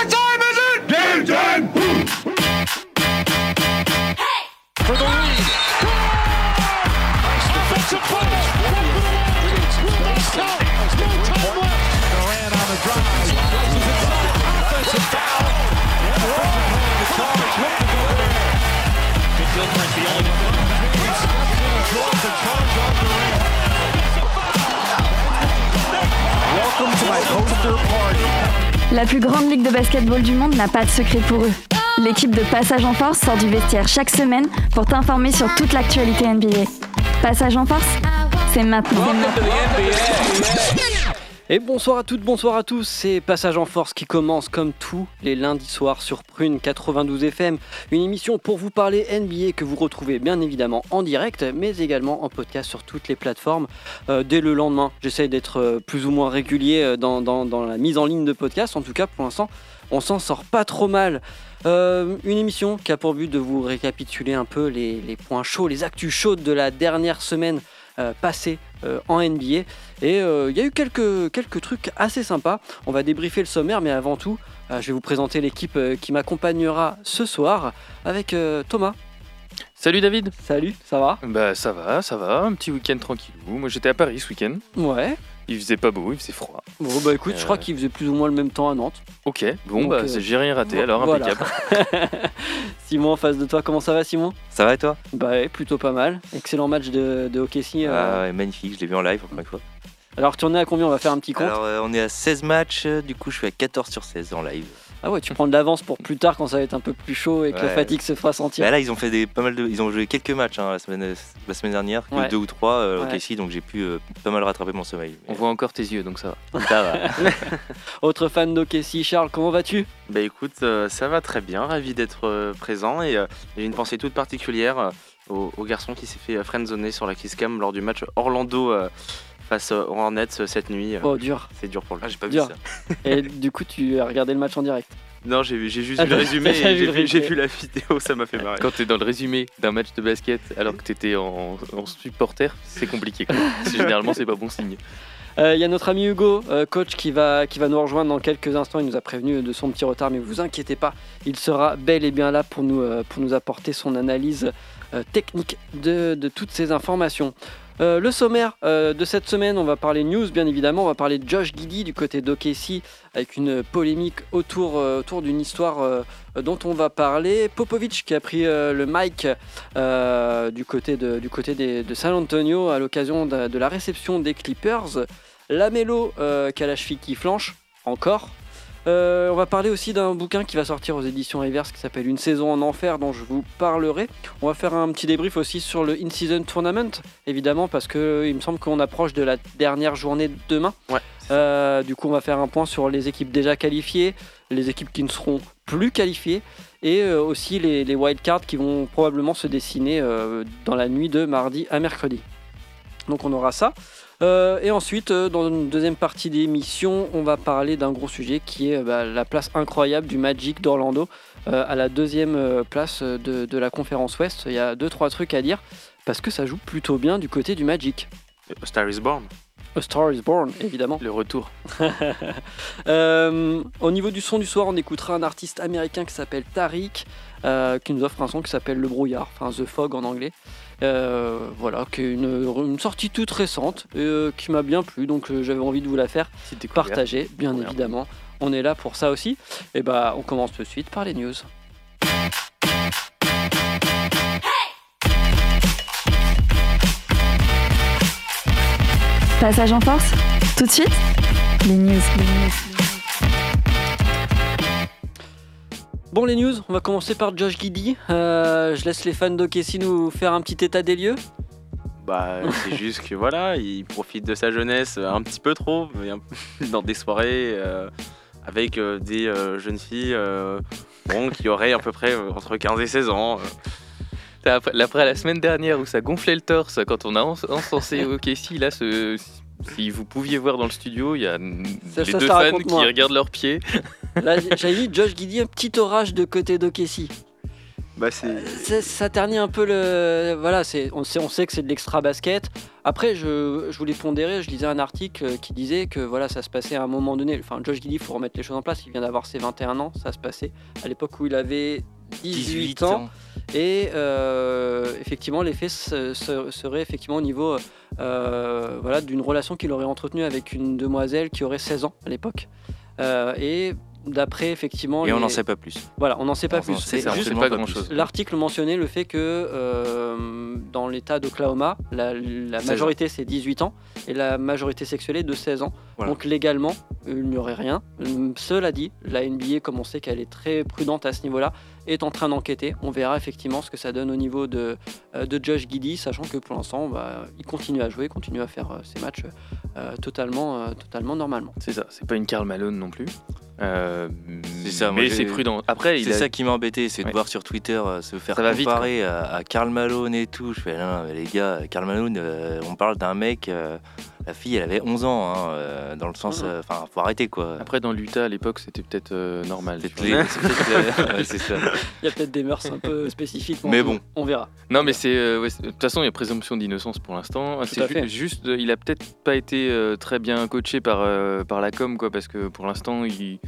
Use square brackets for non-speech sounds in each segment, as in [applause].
What time is it? For the lead. La plus grande basketball du monde n'a pas de secret pour eux. L'équipe de Passage en Force sort du vestiaire chaque semaine pour t'informer sur toute l'actualité NBA. Passage en Force, c'est maintenant. Et bonsoir à toutes, bonsoir à tous, c'est Passage en Force qui commence comme tous les lundis soirs sur Prune 92 FM, une émission pour vous parler NBA que vous retrouvez bien évidemment en direct, mais également en podcast sur toutes les plateformes euh, dès le lendemain. J'essaye d'être euh, plus ou moins régulier euh, dans, la mise en ligne de podcast, en tout cas pour l'instant on s'en sort pas trop mal. Une émission qui a pour but de vous récapituler un peu les, les points chauds, les actus chaudes de la dernière semaine euh, passée euh, en NBA. Et euh, il y a eu quelques, quelques trucs assez sympas. On va débriefer le sommaire, mais avant tout, euh, je vais vous présenter l'équipe qui m'accompagnera ce soir avec euh, Thomas. Salut David Salut, ça va? Bah ça va, ça va, un petit week-end tranquillou. Moi j'étais à Paris ce week-end, Ouais. Il faisait pas beau, il faisait froid. Bon bah écoute, je crois Euh. qu'il faisait plus ou moins le même temps à Nantes. Ok, bon Donc, bah euh, j'ai rien raté alors voilà. impeccable. [laughs] Simon en face de toi, comment ça va Simon? Ça va et toi? Bah ouais, plutôt pas mal. Excellent match de, de hockey euh. Ah ouais, Magnifique, je l'ai vu en live encore une fois. Alors tu en es à combien? On va faire un petit compte. Alors euh, on est à 16 matchs, du coup je suis à 14 sur 16 en live. Ah ouais, tu prends de l'avance pour plus tard quand ça va être un peu plus chaud et que la fatigue se fera sentir. Bah là ils ont fait des pas mal de ils ont joué quelques matchs hein, la semaine la semaine dernière, Ouais. deux ou trois euh, Ouais. donc j'ai pu euh, pas mal rattraper mon sommeil. On voit encore tes yeux donc ça va. ça va. [laughs] Autre fan d'Okessi, Charles, comment vas-tu? Bah écoute, euh, ça va très bien, ravi d'être euh, présent et euh, j'ai une pensée toute particulière euh, au, au garçon qui s'est fait euh, friendzoner sur la kiss cam lors du match Orlando euh, face euh, aux Hornets euh, cette nuit. euh, Oh dur. C'est dur pour lui. Ah j'ai pas vu Dur. ça. [laughs] Et du coup, tu as regardé le match en direct. Non, j'ai j'ai juste Ah, vu le résumé [laughs] et vu j'ai le vu, vu la vidéo, ça m'a fait marrer. Quand t'es dans le résumé d'un match de basket alors que t'étais en, en supporter, c'est compliqué. quoi. [laughs] Généralement c'est pas bon signe. Euh, Il y a notre ami Hugo, euh, coach, qui va, qui va nous rejoindre dans quelques instants. Il nous a prévenu de son petit retard, mais vous inquiétez pas, il sera bel et bien là pour nous, euh, pour nous apporter son analyse euh, technique de, de toutes ces informations. Euh, le sommaire euh, de cette semaine, on va parler news bien évidemment, on va parler de Josh Giddy du côté d'OKC avec une polémique autour, euh, d'une histoire dont on va parler. Popovic qui a pris le mic du côté, de, San Antonio à l'occasion de, de la réception des Clippers. Lamelo qui a la cheville qui flanche, encore. Euh, on va parler aussi d'un bouquin qui va sortir aux éditions Reverse qui s'appelle Une saison en enfer dont je vous parlerai. On va faire un petit débrief aussi sur le In-Season Tournament, évidemment, parce que il me semble qu'on approche de la dernière journée de demain. Ouais. Euh, du coup, on va faire un point sur les équipes déjà qualifiées, les équipes qui ne seront plus qualifiées, et euh, aussi les, les wildcards qui vont probablement se dessiner dans la nuit de mardi à mercredi. Donc on aura ça. Euh, et ensuite, euh, dans une deuxième partie d'émission, on va parler d'un gros sujet qui est bah, la place incroyable du Magic d'Orlando euh, à la deuxième place de, de la conférence Ouest. Il y a deux trois trucs à dire parce que ça joue plutôt bien du côté du Magic. A Star is Born. A Star is Born, évidemment. Le retour. [laughs] Euh, au niveau du son du soir, on écoutera un artiste américain qui s'appelle Tariq, euh, qui nous offre un son qui s'appelle Le Brouillard, enfin The Fog en anglais. Euh, voilà, qui est une, une sortie toute récente, euh, qui m'a bien plu, donc euh, j'avais envie de vous la faire partager, bien évidemment. On est là pour ça aussi. Et bah, on commence tout de suite par les news. Passage en Force, tout de suite, les news. Bon, les news, on va commencer par Josh Giddy. Euh, je laisse les fans d'Okessi nous faire un petit état des lieux. Bah, c'est [laughs] juste que voilà, il profite de sa jeunesse euh, un petit peu trop, [laughs] dans des soirées euh, avec euh, des euh, jeunes filles euh, bon, qui auraient à peu près entre 15 et 16 ans. Après, après la semaine dernière où ça gonflait le torse quand on a ens- encensé [laughs] OKC, là, ce, si vous pouviez voir dans le studio, il y a Ça- les ça, deux ça fans qui regardent leurs pieds. Là, j'avais dit Josh Giddy, un petit orage de côté d'Okessi. Bah, c'est. Ça, ternit un peu le. Voilà, c'est, on, sait, on sait que c'est de l'extra basket. Après, je, je voulais pondérer, je lisais un article euh, qui disait que voilà, ça se passait à un moment donné. Enfin, Josh Giddy, il faut remettre les choses en place. Il vient d'avoir ses 21 ans. Ça se passait à l'époque où il avait 18, ans. Et euh, effectivement, l'effet se- se- serait effectivement au niveau euh, voilà, d'une relation qu'il aurait entretenue avec une demoiselle qui aurait 16 ans à l'époque. Euh, et d'après, effectivement. Et on n'en sait pas plus. Voilà, on n'en sait pas On plus. on juste pas grand-chose. plus. L'article mentionnait le fait que euh, dans l'état d'Oklahoma, la, la 16 majorité c'est 18 ans et la majorité sexuelle est de 16 ans. Voilà. Donc légalement, il n'y aurait rien. Cela dit, la NBA, comme on sait qu'elle est très prudente à ce niveau-là, est en train d'enquêter. On verra effectivement ce que ça donne au niveau de, euh, de Josh Giddy, sachant que pour l'instant, bah, il continue à jouer, il continue à faire euh, ses matchs euh, totalement, euh, totalement normalement. C'est ça, c'est pas une Karl Malone non plus. Euh, ça, mais c'est prudent. Après, C'est a... ça qui m'a embêté, c'est de Ouais. voir sur Twitter euh, se faire Ça va vite, comparer à, à Karl Malone et tout. Je fais, non, mais les gars, Karl Malone, euh, on parle d'un mec, la fille, elle avait 11 ans, hein, euh, dans le sens, Mhm. euh, enfin, faut arrêter quoi. Après, dans l'Utah à l'époque, c'était peut-être euh, normal. [laughs] C'est euh, ouais, ça. Il y a peut-être des mœurs un peu spécifiques, Mais on- bon. on verra. Non, mais c'est. euh, ouais, de toute façon, il y a présomption d'innocence pour l'instant. C'est ju- juste, il a peut-être pas été euh, très bien coaché par, euh, par la com, quoi, parce que pour l'instant, il.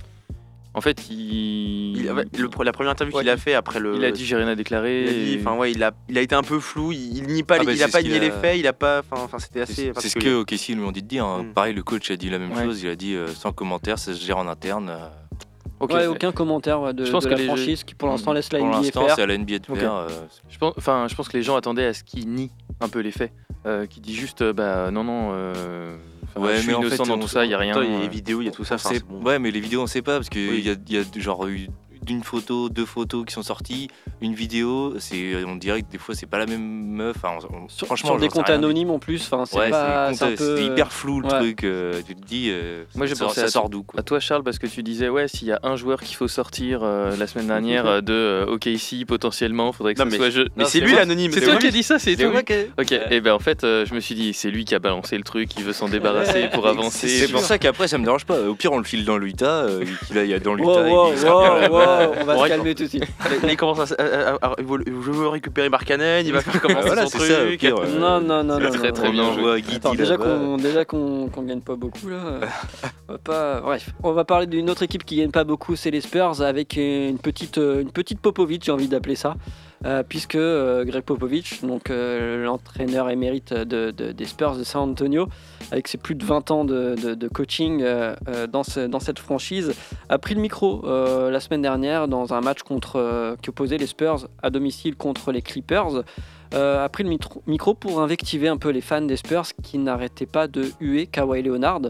En fait, il. Il- ouais, le- la première interview Ouais, qu'il a fait après le. il a dit j'ai rien à déclarer. il a dit- et- enfin ouais, il a, il a été un peu flou. Il, il nie pas, Ah les- bah, il a pas nié les faits. Il a pas, enfin, c'était assez. C'est c'est ce que OKC lui ont dit de dire. hein. Mm. Pareil, le coach a dit la même Ouais. chose. Il a dit euh, sans commentaire, ça se gère en interne. euh, Ok. Ouais, aucun commentaire ouais, de, Je pense de que la les jeux- franchise qui pour l'instant laisse la Pour NBA l'instant, faire. c'est à la NBA de faire. euh, Je pense, enfin, je pense que les gens attendaient à ce qu'il nie un peu les faits, euh, qu'il dit juste, euh, bah non, non, euh, Ouais, je suis mais en innocent fait, dans tout ça, il y a rien. Il y a euh. les vidéos, il y a tout ça. enfin, bon. Ouais, mais les vidéos, on sait pas parce qu'il Oui. y, a, il y a genre eu d'une photo, deux photos qui sont sorties, une vidéo. C'est, on dirait que des fois, c'est pas la même meuf. Enfin, on- Sur, franchement, sur des comptes anonymes en plus, enfin, c'est Ouais, pas, c'est, c'est un compte- peu c'est hyper flou le ouais. truc. euh, tu te dis, euh, Moi, j'ai ça, pensé ça à sort toi- d'où quoi. À toi, Charles, parce que tu disais, ouais, s'il y a un joueur qu'il faut sortir euh, la semaine dernière euh, [laughs] de euh, OKC, potentiellement, faudrait que Non, ça mais- soit je. Mais c'est lui l'anonyme. C'est toi qui as dit ça, c'est qui- Ok, et ben en fait, euh, je me suis dit, c'est lui qui a balancé le truc, il veut s'en [laughs] débarrasser pour avancer. C'est pour ça qu'après, ça me dérange pas. Au pire, on le file dans l'Utah. euh, qu'il aille dans l'Utah. Wow, on va se calmer tout de suite. [laughs] Là, il commence à, à- à- à- il veut- je veux récupérer Markkanen, il va faire commencer [laughs] Voilà, son truc. pire, euh, Non, non, non, très, très bien joué. déjà qu'on déjà qu'on qu'on gagne pas beaucoup là, euh, on va pas. Bref, on va parler d'une autre équipe qui gagne pas beaucoup, c'est les Spurs avec une petite euh, une petite Popovic, j'ai envie d'appeler ça, euh, puisque euh, Greg Popovich, donc euh, l'entraîneur émérite de, de- des Spurs de San Antonio, avec ses plus de 20 ans de, coaching euh, dans, ce- dans cette franchise, a pris le micro la semaine dernière dans un match contre qui opposait les Spurs à domicile contre les Clippers a pris le micro pour invectiver un peu les fans des Spurs qui n'arrêtaient pas de huer Kawhi Leonard.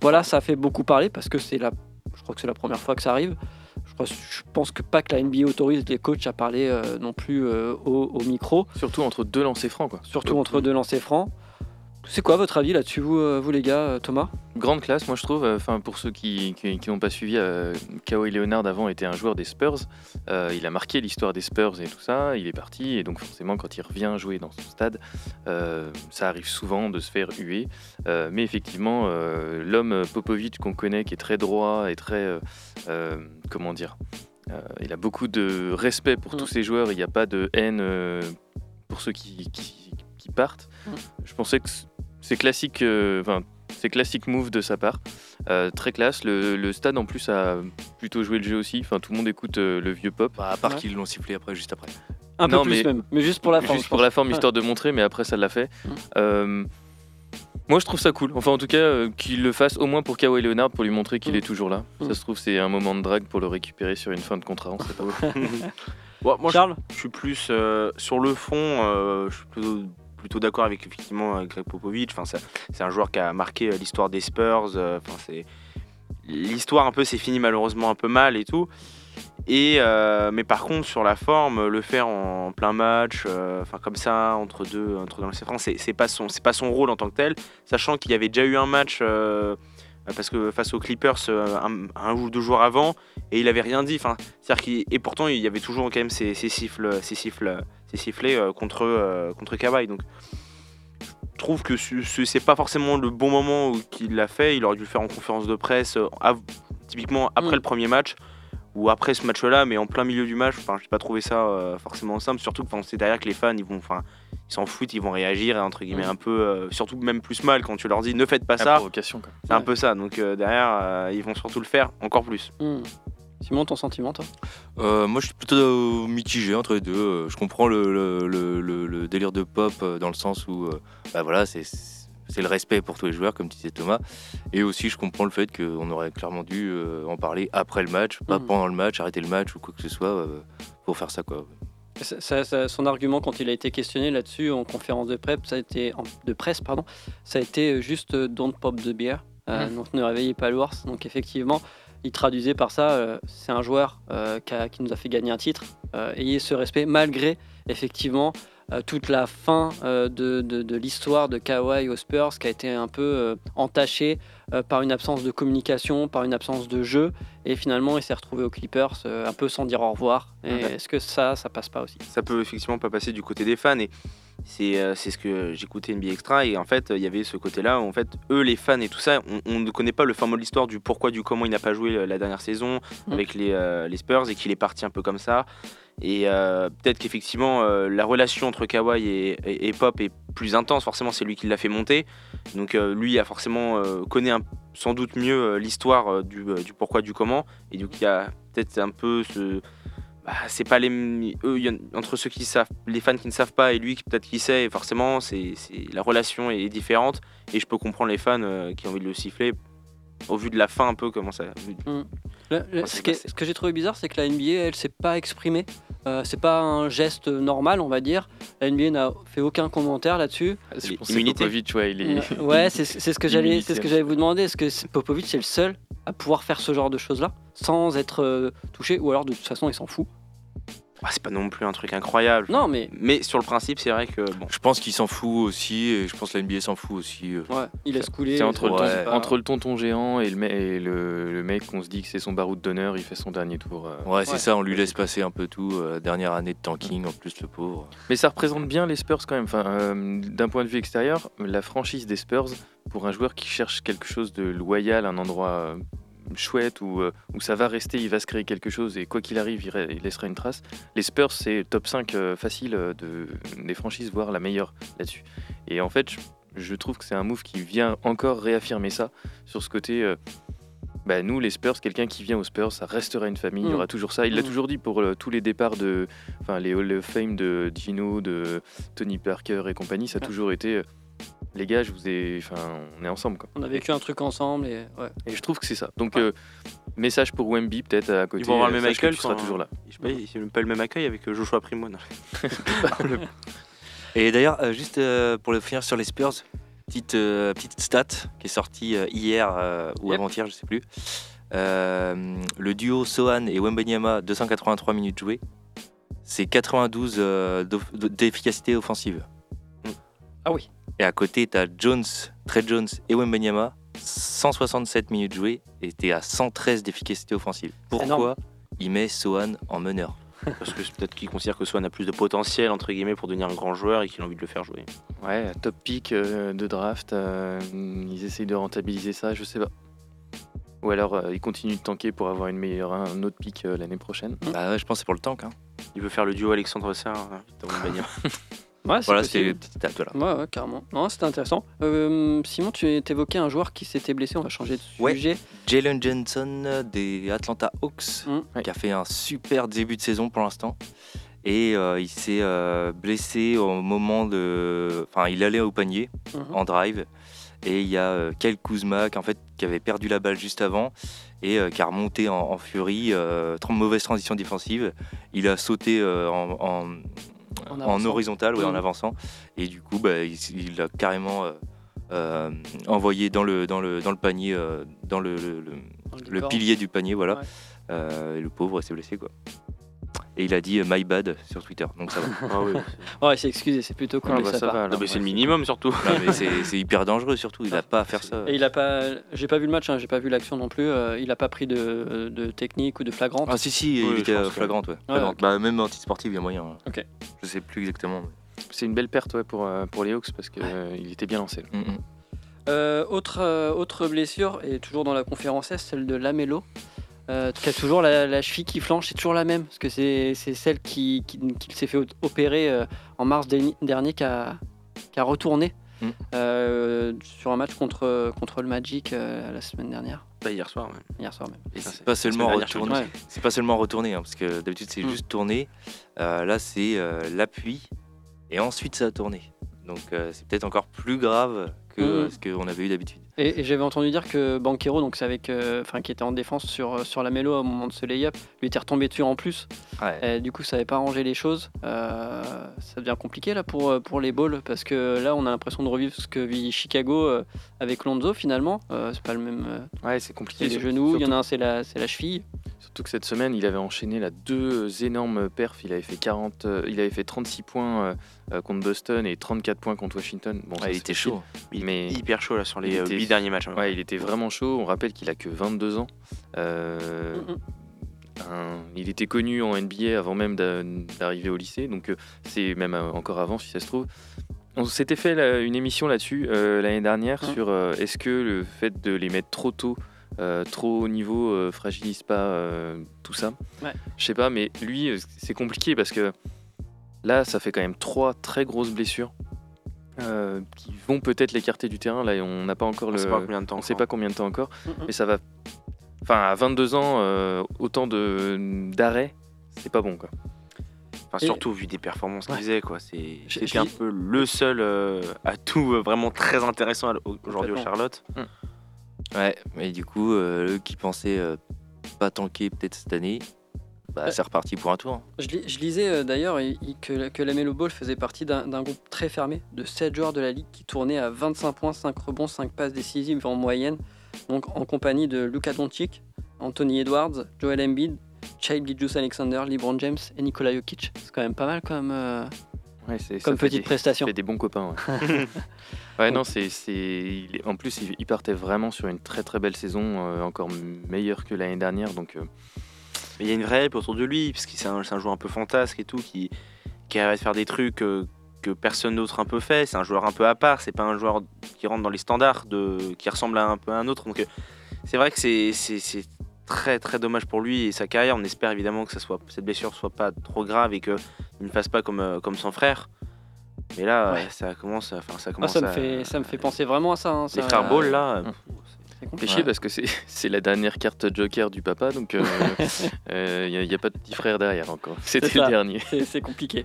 Voilà, ça a fait beaucoup parler parce que c'est la, je crois que c'est la première fois que ça arrive. Je, pense que pas que la NBA autorise les coachs à parler euh, non plus euh, au, au micro, Surtout entre deux lancers francs, quoi. surtout entre deux lancers francs. C'est quoi votre avis là-dessus, vous, euh, vous les gars, euh, Thomas? Grande classe, moi je trouve. euh, Enfin, pour ceux qui, qui, qui n'ont pas suivi, euh, Kawhi Leonard avant était un joueur des Spurs. Euh, il a marqué l'histoire des Spurs et tout ça. Il est parti et donc forcément quand il revient jouer dans son stade, euh, ça arrive souvent de se faire huer. Euh, mais effectivement, euh, l'homme Popovic qu'on connaît, qui est très droit et très, euh, euh, comment dire, euh, il a beaucoup de respect pour Mm. tous ses joueurs. Il n'y a pas de haine euh, pour ceux qui, qui, qui partent. Mm. Je pensais que c'est classique. euh, Enfin, c'est classique move de sa part. Euh, très classe. Le, le stade en plus a plutôt joué le jeu aussi. Enfin, tout le monde écoute euh, le vieux pop. Bah, à part Ouais. qu'ils l'ont sifflé après, juste après. Un Non, peu plus mais- même, mais juste pour la. Juste je pour la forme, Ouais. histoire de montrer, mais après ça l'a fait. Mm. Euh, moi je trouve ça cool. Enfin en tout cas euh, qu'il le fasse au moins pour Kawhi Leonard pour lui montrer qu'il Mm. est toujours là. Mm. Ça se trouve c'est un moment de drague pour le récupérer sur une fin de contrat. On sait pas. [laughs] Ouais, moi, je, Charles je suis plus euh, sur le fond. euh, je suis plutôt, plutôt d'accord avec effectivement Greg Popovich. Enfin, c'est c'est un joueur qui a marqué euh, l'histoire des Spurs. euh, Enfin, c'est l'histoire un peu s'est fini malheureusement un peu mal et tout. Et euh, mais par contre sur la forme, le faire en plein match, euh, enfin comme ça entre deux, entre deux c'est c'est pas son, c'est pas son rôle en tant que tel. Sachant qu'il y avait déjà eu un match. euh, parce que face aux Clippers un, un ou deux jours avant et il avait rien dit enfin c'est-à-dire qu'il et pourtant il y avait toujours quand même ces, ces siffles ces siffles ces sifflets contre contre Kawhi donc je trouve que ce- ce- c'est pas forcément le bon moment où qu'il l'a fait il aurait dû le faire en conférence de presse typiquement après Mm. le premier match ou après ce match-là, mais en plein milieu du match. Enfin, j'ai pas trouvé ça euh, forcément simple. Surtout que c'est derrière que les fans, ils vont, enfin, ils s'en foutent, ils vont réagir et entre guillemets un peu, euh, surtout même plus mal quand tu leur dis ne faites pas La ça. provocation. C'est un peu ça. Donc euh, derrière, euh, ils vont surtout le faire encore plus. Hmm. Simon, ton sentiment, toi? Euh, moi, je suis plutôt euh, mitigé entre les deux. Je comprends le, le- le- le- le délire de pop dans le sens où, euh, bah voilà, c'est c'est le respect pour tous les joueurs, comme disait Thomas. Et aussi, je comprends le fait qu'on aurait clairement dû euh, en parler après le match, pas Mhm. pendant le match, arrêter le match ou quoi que ce soit euh, pour faire ça, quoi. Ça- ça- ça- son argument quand il a été questionné là-dessus en conférence de presse, ça a été en- de presse pardon, ça a été euh, juste euh, don't pop the beer, euh, Mhm. donc ne réveillez pas l'ours. Donc effectivement, il traduisait par ça, euh, c'est un joueur euh, qui, a- qui nous a fait gagner un titre. Euh, ayez ce respect malgré effectivement euh, toute la fin euh, de, de- de l'histoire de Kawhi aux Spurs qui a été un peu euh, entachée euh, par une absence de communication, par une absence de jeu. Et finalement, il s'est retrouvé aux Clippers euh, un peu sans dire au revoir. Et Ouais. est-ce que ça, ça passe pas aussi? Ça peut effectivement pas passer du côté des fans et c'est euh, ce que j'écoutais NBA Extra et en fait il y avait ce côté là où en fait eux les fans et tout ça on, on ne connaît pas le fin mot de l'histoire du pourquoi du comment il n'a pas joué euh, la dernière saison Mm. avec les, euh, les Spurs et qu'il est parti un peu comme ça et euh, peut-être qu'effectivement euh, la relation entre Kawhi et, et- et Pop est plus intense. Forcément c'est lui qui l'a fait monter. Donc euh, lui a forcément connaît un- sans doute mieux l'histoire du, du pourquoi du comment. Et donc il y a peut-être un peu ce bah, c'est pas les eux y entre ceux qui savent les fans qui ne savent pas et lui qui peut-être qui sait. Et forcément c'est la relation est différente. Et je peux comprendre les fans qui ont envie de le siffler au vu de la fin un peu comment ça Le- le- ce, que j'ai trouvé bizarre, c'est que la NBA, elle s'est pas exprimée. Euh, c'est pas un geste normal, on va dire. La NBA n'a fait aucun commentaire là-dessus. Popovic, ouais, il est. Ouais, [laughs] c'est c'est ce que j'allais, Immunité. c'est ce que j'allais vous demander. Est-ce que Popovic c'est le seul à pouvoir faire ce genre de choses-là sans être euh, touché, ou alors de toute façon il s'en fout? Ah, c'est pas non plus un truc incroyable Non, mais mais sur le principe c'est vrai que bon Je pense qu'il s'en fout aussi, et je pense que la NBA s'en fout aussi. euh. ouais, il laisse couler. C'est entre, le Ouais. ton- c'est pas- entre le tonton géant et le, me- et le, le mec qu'on se dit que c'est son baroud d'honneur, il fait son dernier tour. euh. Ouais, c'est Ouais. ça, on lui laisse passer un peu tout. euh, dernière année de tanking, en plus, le pauvre. Mais ça représente bien les Spurs quand même. Enfin, euh, D'un point de vue extérieur, la franchise des Spurs, pour un joueur qui cherche quelque chose de loyal, un endroit euh, chouette où, euh, où ça va rester, il va se créer quelque chose et quoi qu'il arrive, il, ra- il laissera une trace. Les Spurs, c'est top 5 euh, facile euh, de, des franchises, voire la meilleure là-dessus. Et en fait, je, je trouve que c'est un move qui vient encore réaffirmer ça sur ce côté. euh, bah, nous, les Spurs, quelqu'un qui vient aux Spurs, ça restera une famille, il y Mm. aura toujours ça. Il l'a Mm. toujours dit pour tous les départs de, enfin les Hall of Fame de Gino, de Tony Parker et compagnie, ça a toujours été les gars, je vous ai, enfin, on est ensemble quoi. On a vécu un truc ensemble et ouais. Et je trouve que c'est ça. Donc euh, message pour Wemby peut-être à côté. ils vont avoir le même accueil tu seras toujours là. je sais pas c'est même pas le même accueil avec euh, Joshua Primo. [laughs] Et d'ailleurs, euh, juste euh, pour le finir sur les Spurs, petite, euh, petite stat qui est sortie euh, hier euh, ou Yep. avant-hier, je sais plus. Euh, le duo Sohan et Wembanyama, 283 minutes jouées, c'est 92 euh, d'off- d'efficacité offensive. Ah oui. Et à côté, tu as Jones, Trey Jones et Wembanyama, 167 minutes jouées et t'es à 113 d'efficacité offensive. Pourquoi il met Sohan en meneur parce que c'est peut-être qu'il considère que Swan a plus de potentiel entre guillemets pour devenir un grand joueur et qu'il a envie de le faire jouer Ouais, top pick euh, de draft, euh, ils essayent de rentabiliser ça, je sais pas. Ou alors euh, ils continuent de tanker pour avoir une meilleure, un autre pick euh, l'année prochaine. Bah ouais, je pense que c'est pour le tank. hein. il veut faire le duo Alexandre Sarr hein. [laughs] Ouais, c'est Voilà, c'était. Voilà. Ouais, ouais, carrément. Non, c'était intéressant. Euh, Simon, tu évoquais un joueur qui s'était blessé. On va changer de Ouais. sujet. Jalen Johnson des Atlanta Hawks, Mm. qui a fait un super début de saison pour l'instant. Et euh, il s'est euh, blessé au moment de. Enfin, il allait au panier Mhm. en drive. Et il y a euh, Kyle Kuzma qui, en fait, qui avait perdu la balle juste avant et euh, qui a remonté en, en furie. euh, mauvaise transition défensive. Il a sauté euh, en, en, En horizontal, ouais, en Mhm. avançant. Et du coup, bah, il, il a carrément euh, euh, envoyé dans le, dans le, dans le panier, dans le- le- le, Dans le décor. pilier du panier, voilà. Ouais. Euh, et le pauvre s'est blessé, quoi. Et il a dit euh, my bad sur Twitter, donc ça va. [laughs] Ah oui. [laughs] Ouais, c'est excusé, c'est plutôt cool Ah bah, ça part. va, Non, alors, mais c'est le ouais, minimum surtout. [laughs] C'est hyper dangereux surtout, il a pas à faire ça. Et il a pas, j'ai pas vu le match, hein, j'ai pas vu l'action non plus. euh, il a pas pris de, de technique ou de flagrante. Ah si si, Oui, il était euh, que- flagrante, ouais. Ouais, Flagrante. Bah, même anti-sportif, il y a moyen. hein. Ok. Je sais plus exactement. mais- C'est une belle perte ouais, pour, euh, pour les Hawks parce qu'il était bien lancé. Mm, mm. Euh, autre, euh, autre blessure, et toujours dans la conférence S, celle de Lamelo. Euh, qui a toujours la, la cheville qui flanche, c'est toujours la même, parce que c'est celle qui, qui, qui s'est fait opérer euh, en mars dernier qui a, qui a retourné Mm. euh, sur un match contre, contre le Magic euh, la semaine dernière, Bah, hier soir, ouais. hier soir même. Et c'est pas dernière retourné. Ouais. C'est pas seulement retourné, hein, parce que d'habitude c'est Mm. juste tourné. Euh, là c'est euh, l'appui et ensuite ça a tourné. Donc euh, c'est peut-être encore plus grave que Mm. ce qu'on avait eu d'habitude. Et, et j'avais entendu dire que Banquero, donc avec, euh, enfin qui était en défense sur, sur la mélo au moment de ce lay-up, lui était retombé dessus en plus. Ouais. Et du coup, ça n'avait pas arrangé les choses. Euh, ça devient compliqué là pour, euh, pour les balls parce que là, on a l'impression de revivre ce que vit Chicago euh, avec Lonzo finalement. Euh, c'est pas le même. euh, Ouais, c'est compliqué. les genoux, il y en a un, c'est la, c'est la cheville. Surtout que cette semaine, il avait enchaîné là, deux énormes perfs. Il avait fait 40, euh, il avait fait 36 points euh, euh, contre Boston et 34 points contre Washington. Bon, Ouais, il était chaud. Il- Mais- Hyper chaud là sur les était- 8 derniers matchs. hein. Ouais, il était vraiment chaud. On rappelle qu'il a que 22 ans. Euh, Mm, un- il était connu en NBA avant même d'a- d'arriver au lycée, donc euh, c'est même euh, encore avant si ça se trouve. On s'était fait une émission là-dessus euh, l'année dernière Mm. sur euh, est-ce que le fait de les mettre trop tôt, euh, trop haut niveau, euh, fragilise pas euh, tout ça? Ouais. Je sais pas, mais lui, euh, c'est compliqué parce que là, ça fait quand même trois très grosses blessures. euh, qui vont peut-être l'écarter du terrain. Là, on n'a pas encore On le. sait pas combien de temps. On sait encore. pas combien de temps encore, Mm, mm. mais ça va. Enfin, à 22 ans, euh, autant de d'arrêt, c'est pas bon quoi. Enfin, Et- surtout vu des performances qu'il Ouais. faisait, quoi. C'était un peu le seul euh, atout euh, vraiment très intéressant aujourd'hui au. Charlotte. Ouais, mais du coup, euh, eux qui pensaient euh, pas tanker peut-être cette année, bah, Ouais. c'est reparti pour un tour. Je, lis- je lisais euh, d'ailleurs il- il- que, que la Melo Ball faisait partie d'un groupe très fermé de 7 joueurs de la ligue qui tournaient à 25 points, 5 rebonds, 5 passes décisives en moyenne. Donc en compagnie de Luka Doncic, Anthony Edwards, Joel Embiid, Shai Gilgeous Alexander, LeBron James et Nikola Jokic. C'est quand même pas mal comme, euh, Ouais, c'est- comme petite des- prestation. Fait des bons copains. Ouais, [laughs] ouais non, c'est c'est en plus il, partait vraiment sur une très très belle saison, euh, encore meilleure que l'année dernière. Donc euh, Mais il y a une vraie hype autour de lui, parce que c'est un, joueur un peu fantasque et tout, qui, qui arrive à faire des trucs euh, que personne d'autre un peu fait. C'est un joueur un peu à part, c'est pas un joueur qui rentre dans les standards, de, qui ressemble à un peu à un autre. Donc euh, c'est vrai que c'est très très dommage pour lui et sa carrière. On espère évidemment que ça soit, cette blessure soit pas trop grave et qu'il ne fasse pas comme, euh, comme son frère. Mais là, Ouais. ça commence, à- enfin ça Ah, commence ça, me à- fait, ça me fait penser vraiment à ça. hein, Les ça- frères Ball là, Mm. C'est chier parce que [laughs] c'est la dernière carte Joker du papa, donc [laughs] il n'y a, pas de petit frère derrière encore. C'était le dernier. C'est- compliqué.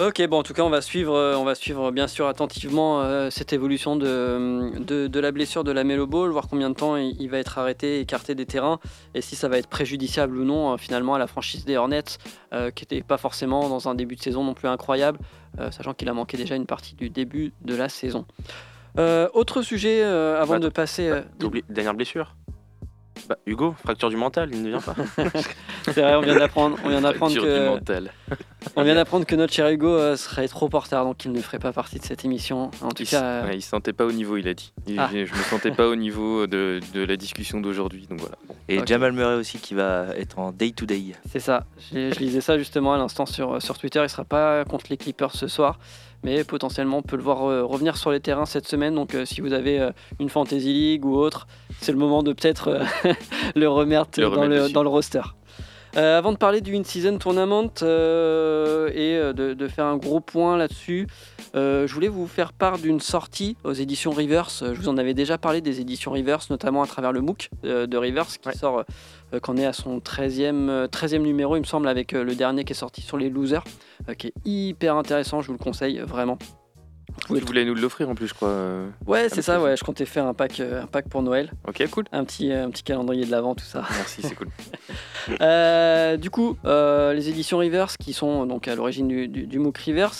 Ok, bon, en tout cas, on va suivre, euh, on va suivre bien sûr attentivement euh, cette évolution de, de, de la blessure de la Melo Ball, voir combien de temps il, il va être arrêté, écarté des terrains, et si ça va être préjudiciable ou non euh, finalement à la franchise des Hornets, euh, qui n'était pas forcément dans un début de saison non plus incroyable, euh, sachant qu'il a manqué déjà une partie du début de la saison. Euh, autre sujet euh, avant Bah, de passer. euh, T'as oublié- dernière blessure. Bah, Hugo, fracture du mental, il ne vient pas. [laughs] c'est vrai, on vient d'apprendre, on vient d'apprendre que. mental. On vient d'apprendre que notre cher Hugo euh, serait trop en retard, donc il ne ferait pas partie de cette émission. En tout Il, cas, euh, ouais, il se sentait pas au niveau, il a dit. Il- Ah. Je me sentais pas au niveau de, de la discussion d'aujourd'hui, donc voilà. Bon. Et. Jamal Murray aussi qui va être en day-to-day. c'est ça. Je lisais ça justement à l'instant sur, sur Twitter. Il sera pas contre les Clippers ce soir, mais potentiellement on peut le voir euh, revenir sur les terrains cette semaine. Donc euh, si vous avez euh, une Fantasy League ou autre, c'est le moment de peut-être [laughs] le remettre Le dans, remettre le, dessus. dans le roster. Euh, avant de parler du In-Season Tournament euh, et euh, de, de faire un gros point là-dessus, euh, je voulais vous faire part d'une sortie aux éditions Rivers. Je vous en avais déjà parlé des éditions Rivers, notamment à travers le MOOC de Rivers qui Ouais. sort, qu'on est à son 13e, euh, 13e numéro, il me semble, avec le dernier qui est sorti sur les losers, qui est hyper intéressant, je vous le conseille vraiment. Tu le- voulais nous l'offrir en plus, je crois. euh. Ouais, c'est ça, ouais, je comptais faire un pack, euh, un pack pour Noël, Ok, cool. un petit, euh, un petit calendrier de l'avant, tout ça. Merci, c'est cool. [laughs] Euh, du coup, euh, les éditions Rivers, qui sont donc à l'origine du, du, du MOOC Rivers,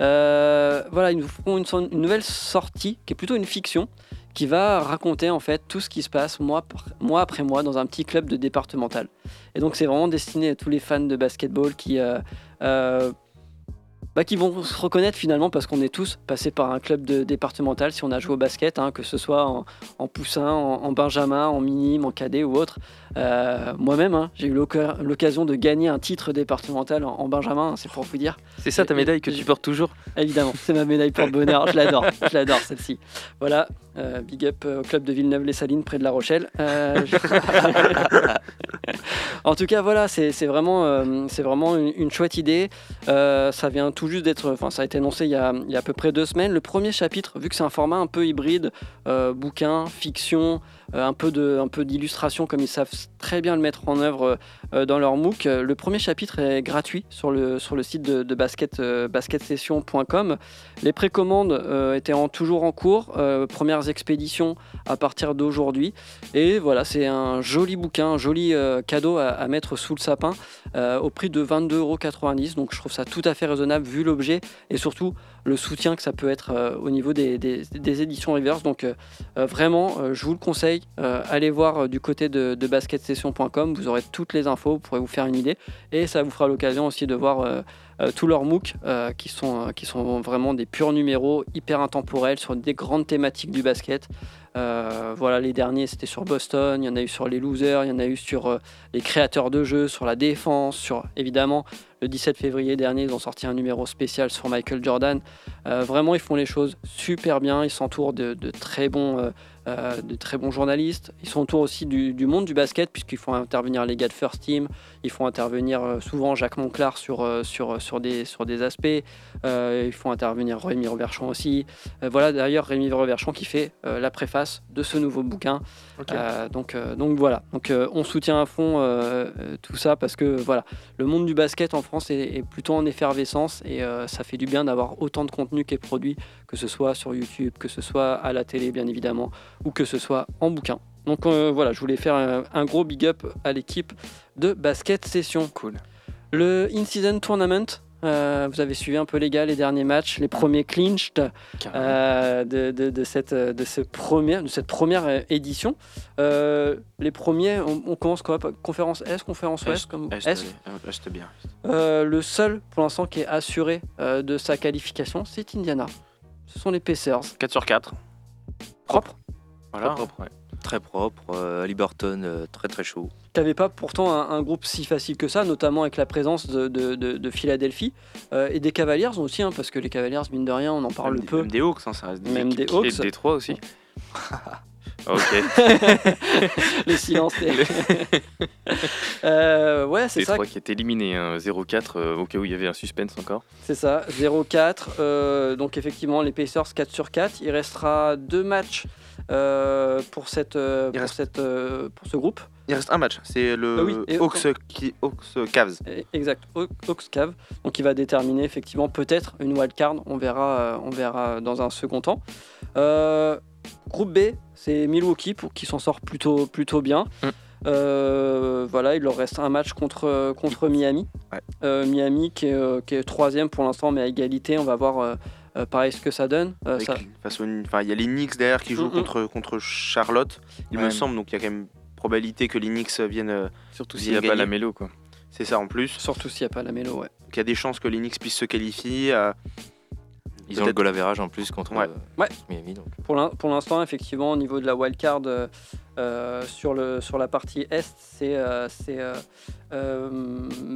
euh, voilà, ils nous font une, nouvelle sortie qui est plutôt une fiction, qui va raconter en fait tout ce qui se passe mois, mois après mois dans un petit club de départemental. Et donc c'est vraiment destiné à tous les fans de basketball qui, bah, qui vont se reconnaître finalement parce qu'on est tous passés par un club de, départemental si on a joué au basket, hein, que ce soit en, en poussin, en, en benjamin, en minime, en cadet ou autre. Euh, Moi-même, hein, j'ai eu l'occasion de gagner un titre départemental en, en benjamin, hein, c'est pour vous dire. C'est ça ta médaille que tu portes toujours? Évidemment, c'est ma médaille pour bonheur, je l'adore, je l'adore celle-ci. Voilà, euh, big up euh, au club de Villeneuve-les-Salines près de La Rochelle. Euh, je- [laughs] en tout cas, voilà, c'est vraiment, c'est vraiment une, une chouette idée. Ça vient tout juste d'être, enfin, ça a été annoncé il y, a, il y a à peu près deux semaines. Le premier chapitre, vu que c'est un format un peu hybride, euh, bouquin, fiction, un peu de, un peu d'illustration, comme ils savent très bien le mettre en œuvre euh, dans leur MOOC. Euh, Le premier chapitre est gratuit sur le, site de, basket, euh, basketsession.com. Les précommandes euh, étaient en- toujours en cours. Euh, premières expéditions à partir d'aujourd'hui. Et voilà, c'est un joli bouquin, un joli euh, cadeau à, à mettre sous le sapin euh, au prix de 22,90€. Donc je trouve ça tout à fait raisonnable vu l'objet et surtout le soutien que ça peut être euh, au niveau des, éditions Reverse. Donc euh, euh, vraiment, je vous le conseille. Allez voir du côté de, de basketsession.com. Vous aurez toutes les infos, vous pourrez vous faire une idée. Et ça vous fera l'occasion aussi de voir tous leurs MOOC qui, sont, qui sont vraiment des purs numéros, hyper intemporels sur des grandes thématiques du basket. Voilà, les derniers c'était sur Boston, il y en a eu sur les losers, il y en a eu sur les créateurs de jeux, sur la défense, sur évidemment le 17 février dernier, ils ont sorti un numéro spécial sur Michael Jordan. Euh, vraiment, ils font les choses super bien, ils s'entourent de, de très bons. euh, euh, très bons journalistes. Ils s'entourent aussi du, monde du basket puisqu'ils font intervenir les gars de First Team, ils font intervenir souvent Jacques Monclar sur, des, aspects, ils font intervenir Rémi Reverchon aussi. Voilà d'ailleurs Rémi Reverchon qui fait la préface de ce nouveau bouquin. Euh, donc, euh, donc voilà, donc, euh, on soutient à fond tout ça parce que voilà, le monde du basket en France est, est plutôt en effervescence et ça fait du bien d'avoir autant de contenu qui est produit, que ce soit sur YouTube, que ce soit à la télé bien évidemment, ou que ce soit en bouquin. Donc voilà, je voulais faire un, un gros big up à l'équipe de Basket Session. Cool. Le In-Season Tournament, euh, vous avez suivi un peu les gars, les derniers matchs, les premiers clinched euh, de, de- de cette, de, ce premier, de cette première euh, édition. Euh, les premiers, on, on commence quoi? Conférence S, conférence Ouest comme Est, Reste bien. Euh, le seul pour l'instant qui est assuré euh, de sa qualification, c'est Indiana. Ce sont les Pacers. 4 sur 4. Propre. Voilà. Propre, ouais. Très propre. Euh, Liberton, euh, très très chaud. T'avais pas pourtant un, un groupe si facile que ça, notamment avec la présence de, de- de- de Philadelphie euh, et des Cavaliers aussi, hein, parce que les Cavaliers, mine de rien, on en parle même, peu. Même des Hawks, hein, ça reste des Même équipes des Hawks. Et de Détroit aussi. [laughs] Ok. [laughs] les silences. [laughs] Euh, ouais, c'est ça. Détroit qui est éliminé, hein, 0-4 euh, au cas où il y avait un suspense encore. C'est ça, 0-4. euh, donc effectivement, les Pacers 4 sur 4. Il restera deux matchs euh, pour, cette, euh, Il pour, reste- cette, euh, pour ce groupe. Il reste un match, c'est le Ah oui, et- Hawks, qui- Hawks Cavs. Exact, Haw- Hawks Cave. Donc il va déterminer effectivement peut-être une wildcard. On verra, euh, on verra dans un second temps. Euh, groupe B, c'est Milwaukee pour qui s'en sort plutôt, plutôt bien. Mm. Euh, voilà, il leur reste un match contre, contre Miami. Ouais. Euh, Miami qui est, euh, qui est troisième pour l'instant, mais à égalité. On va voir euh, pareil ce que ça donne. Euh, ça- il y a les Knicks derrière qui jouent Mhm. contre, contre Charlotte, il Ouais. me semble. Donc il y a quand même probabilité que les Knicks viennent. Surtout s'il n'y a pas la mélo, quoi. C'est ça en plus. Surtout s'il n'y a pas la mélo, ouais. Donc il y a des chances que les Knicks puissent se qualifier. Euh, Ils ont le goal average en plus contre Ouais. euh, Ouais. Miami. Donc. Pour l'in- pour l'instant, effectivement, au niveau de la wildcard euh, euh, sur, le, sur la partie Est, c'est euh, euh, euh,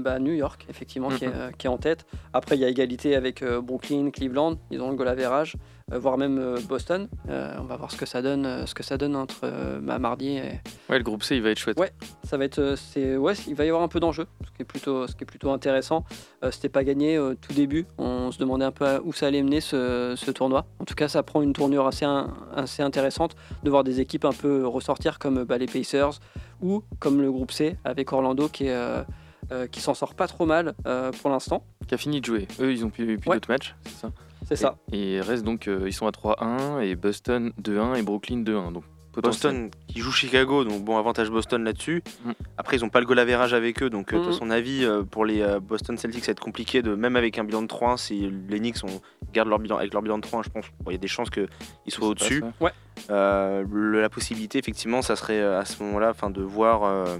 bah, New York, effectivement, qui, est, Mhm. euh, qui est en tête. Après, il y a égalité avec euh, Brooklyn, Cleveland, ils ont le goal average, euh, voire même euh, Boston. Euh, on va voir ce que ça donne, euh, ce que ça donne entre euh, mardi et, Ouais, le groupe C, il va être chouette. Ouais. ça va être euh, c'est ouais il va y avoir un peu d'enjeu ce qui est plutôt ce qui est plutôt intéressant Euh, c'était pas gagné au tout début on se demandait un peu où ça allait mener ce, ce tournoi en tout cas ça prend une tournure assez assez intéressante de voir des équipes un peu ressortir comme bah, les Pacers ou comme le groupe C avec Orlando qui est euh, euh, qui s'en sort pas trop mal euh, pour l'instant Qui a fini de jouer. Eux, ils ont plus, plus Ouais. d'autres matchs, c'est ça? C'est ça Et, reste donc, euh, ils sont à 3-1 et Boston 2-1 et Brooklyn 2-1. Donc. Boston qui joue Chicago, donc bon avantage Boston là-dessus. Mm. Après ils ont pas le goal average avec eux, donc euh, de Mm. son avis euh, pour les euh, Boston Celtics ça va être compliqué de même avec un bilan de 3-1 si les Knicks ont, gardent leur bilan avec leur bilan de 3-1 je pense bon, il y a des chances qu'ils soient au-dessus. passe, ouais. Euh, le- la possibilité effectivement ça serait à ce moment-là enfin de voir euh,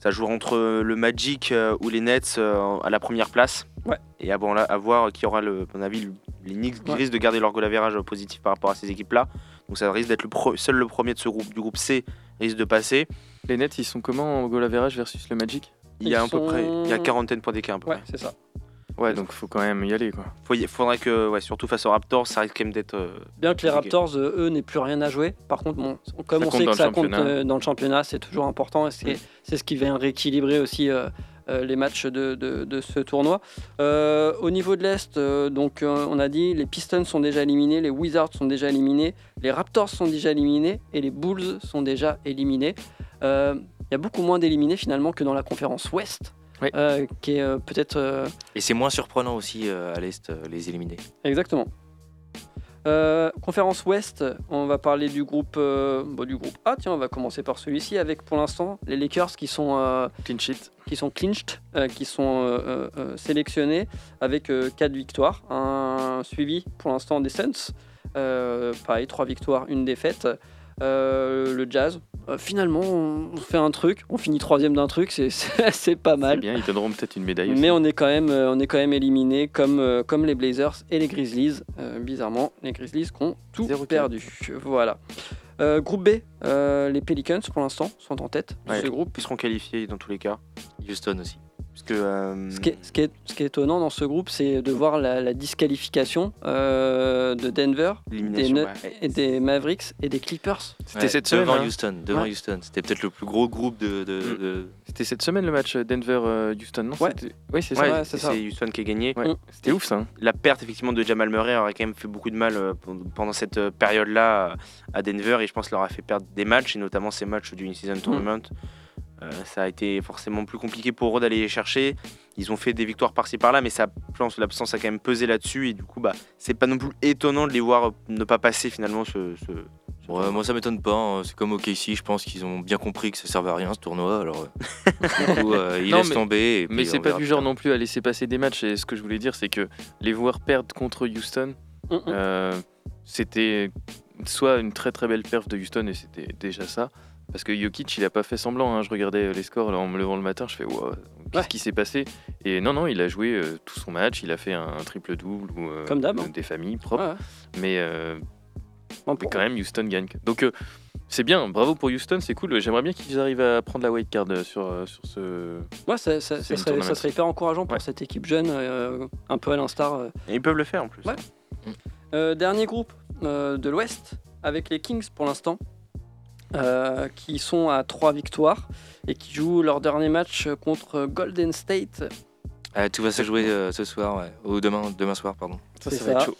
ça jouera entre le Magic euh, ou les Nets euh, à la première place. Ouais. Et à, bon, là, à voir qui aura, le, à mon avis, le- les Knicks qui Ouais. risquent de garder leur goal average positif par rapport à ces équipes-là. Donc ça risque d'être le pro- seul le premier de ce groupe, du groupe C risque de passer. Les Nets, ils sont comment en goal average versus le Magic? Il y a Ils à peu près, il y a quarantaine points d'écart. à peu Ouais, près. c'est ça. Ouais, donc faut quand même y aller quoi. Faut y- faudrait que, ouais, surtout face aux Raptors, ça risque quand même d'être. euh, Bien que les. Raptors, euh, eux, n'aient plus rien à jouer. Par contre, bon, comme Ça on sait que ça compte euh, dans le championnat, c'est toujours important. et C'est Mm. c'est ce qui vient rééquilibrer aussi les matchs de, de- de ce tournoi. Euh, au niveau de l'Est, euh, donc euh, on a dit les Pistons sont déjà éliminés, les Wizards sont déjà éliminés, les Raptors sont déjà éliminés et les Bulls sont déjà éliminés. Euh, Il y a beaucoup moins d'éliminés finalement que dans la conférence Ouest. Oui. euh, qui est euh, peut-être euh, Et c'est moins surprenant aussi euh, à l'Est, euh, les éliminer. Exactement. Euh, conférence Ouest, on va parler du groupe, euh, bon, du groupe A. Tiens, on va commencer par celui-ci avec pour l'instant les Lakers qui sont, euh, qui sont clinched, qui sont sélectionnés avec 4 victoires. Un suivi pour l'instant des Suns. Pareil, 3 victoires, une défaite. Euh, le Jazz, euh, finalement, on fait un truc. On finit troisième d'un truc, c'est- [laughs] pas C'est mal. bien, ils donneront peut-être une médaille aussi. Mais on est quand même, euh, on est quand même éliminé comme, comme les Blazers et les Grizzlies. Euh, bizarrement, les Grizzlies qui ont tout 0-4. perdu. Voilà. Euh, groupe B, euh, les Pelicans pour l'instant sont en tête de Ouais. ce groupe. Ils seront qualifiés dans tous les cas. Houston aussi. Parce que, euh, Ce qui, est, ce, qui est, ce qui est étonnant dans ce groupe, c'est de voir la, la disqualification euh, de Denver, des, ouais. et des Mavericks et des Clippers. C'était Ouais, cette semaine. devant hein. Houston. Devant Ouais. Houston. C'était peut-être le plus gros groupe de. de- Mm. de- C'était cette semaine le match Denver-Houston, non? Oui, c'est ça. C'est Houston qui a gagné. Ouais. Mm. C'était ouf ça. hein. La perte effectivement de Jamal Murray aurait quand même fait beaucoup de mal euh, pendant cette euh, période-là euh, à Denver et je pense leur a fait perdre des matchs et notamment ces matchs du In-Season Tournament. Euh, ça a été forcément plus compliqué pour eux d'aller les chercher. Ils ont fait des victoires par-ci par-là, mais ça, l'absence a quand même pesé là-dessus et du coup, bah, c'est pas non plus étonnant de les voir ne pas passer finalement ce. ce- ce Ouais, moi ça m'étonne pas. hein. C'est comme au KC, je pense qu'ils ont bien compris que ça servait à rien ce tournoi. Alors euh, [laughs] du coup, euh, ils Non, laissent mais- tomber. et Mais c'est pas du genre non plus à laisser passer des matchs. Et ce que je voulais dire, c'est que les voir perdre contre Houston, Mm, mm. euh, c'était soit une très très belle perf de Houston et c'était déjà ça. Parce que Jokic, il a pas fait semblant. hein. Je regardais les scores là, en me levant le matin, je fais wow, qu'est-ce Ouais. qui s'est passé? Et non, non, il a joué euh, tout son match. Il a fait un, triple double ou euh, Comme d'hab, hein. des familles propres. Ouais. Mais, euh, Bon, mais pour- quand même, Houston gagne. Donc euh, c'est bien, bravo pour Houston, c'est cool. J'aimerais bien qu'ils arrivent à prendre la white card sur, sur ce. Ouais, ça, serait, ça serait hyper encourageant pour Ouais. cette équipe jeune, euh, un peu à l'instar euh, Et ils peuvent le faire en plus. Ouais. Euh, dernier groupe euh, de l'Ouest avec les Kings pour l'instant, euh, qui sont à 3 victoires et qui jouent leur dernier match contre Golden State. Ah, tout va se jouer euh, ce soir, ouais. ou demain, demain soir, pardon. Ça, ça va être chaud.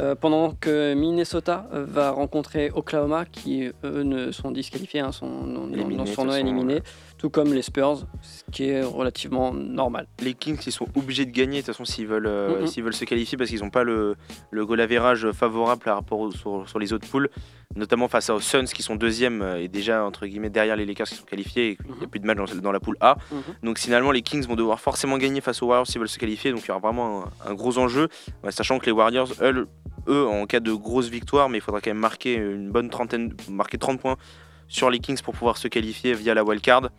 Euh, pendant que Minnesota euh, va rencontrer Oklahoma, qui eux ne sont disqualifiés, hein, sont Éliminés, tournoi toute façon, éliminés, tout comme les Spurs, ce qui est relativement normal. les Kings ils sont obligés de gagner de toute façon s'ils veulent, euh, s'ils veulent se qualifier parce qu'ils n'ont pas le, le goal average favorable par rapport aux- sur, sur les autres poules, notamment face aux Suns qui sont deuxième euh, et déjà entre guillemets derrière les Lakers qui sont qualifiés et qu'il n'y a Mhm. plus de match dans, dans la poule A. Mhm. Donc finalement les Kings vont devoir forcément gagner face aux Warriors s'ils veulent se qualifier, donc il y aura vraiment un, un gros enjeu, sachant que les Warriors, eux, eux, en cas de grosse victoire, mais il faudra quand même marquer une bonne trentaine, marquer 30 points sur les Kings pour pouvoir se qualifier via la wildcard.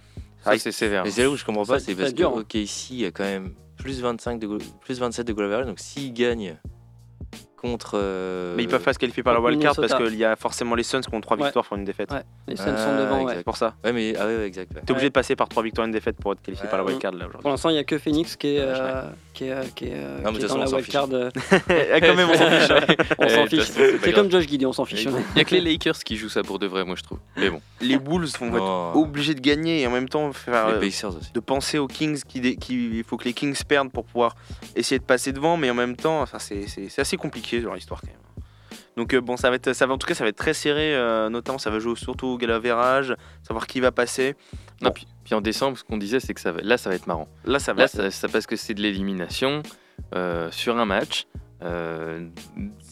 Ça, c'est sévère. Mais c'est là où je comprends pas, c'est parce que hein. OKC il y a quand même plus 25 de plus 27 de goal donc s'ils gagnent contre. euh, Mais ils peuvent pas se qualifier par la wildcard parce qu'il y a forcément les Suns qui ont 3 Ouais. victoires pour une défaite. Ouais, les Suns Ah, sont devant. exact. C'est pour ça. Ouais, mais ah ouais, ouais, exact. ouais. T'es obligé de passer par 3 victoires et une défaite pour être qualifié Ouais. par la wildcard là Pour aujourd'hui. l'instant, il n'y a que Phoenix qui est, euh, qui est, euh, qui est, euh, Non, qui dans la wildcard. [laughs] quand même, on s'en fiche. [laughs] on s'en c'est comme Josh Giddy, on s'en fiche. Il n'y a que [laughs] les Lakers qui jouent ça pour de vrai, moi je trouve. Mais bon, Les Bulls vont être Non. obligés de gagner et en même temps faire, de penser aux Kings qui, dé- qui il faut que les Kings perdent pour pouvoir essayer de passer devant mais en même temps enfin, c'est, c'est- c'est assez compliqué leur histoire quand même. Donc euh, bon ça va être ça va en tout cas ça va être très serré euh, notamment ça va jouer surtout au galavérage, savoir qui va passer. Non, puis, puis en décembre, ce qu'on disait, c'est que ça va, là, ça va être marrant. Là ça va Là, ça, ça- parce que c'est de l'élimination euh, sur un match.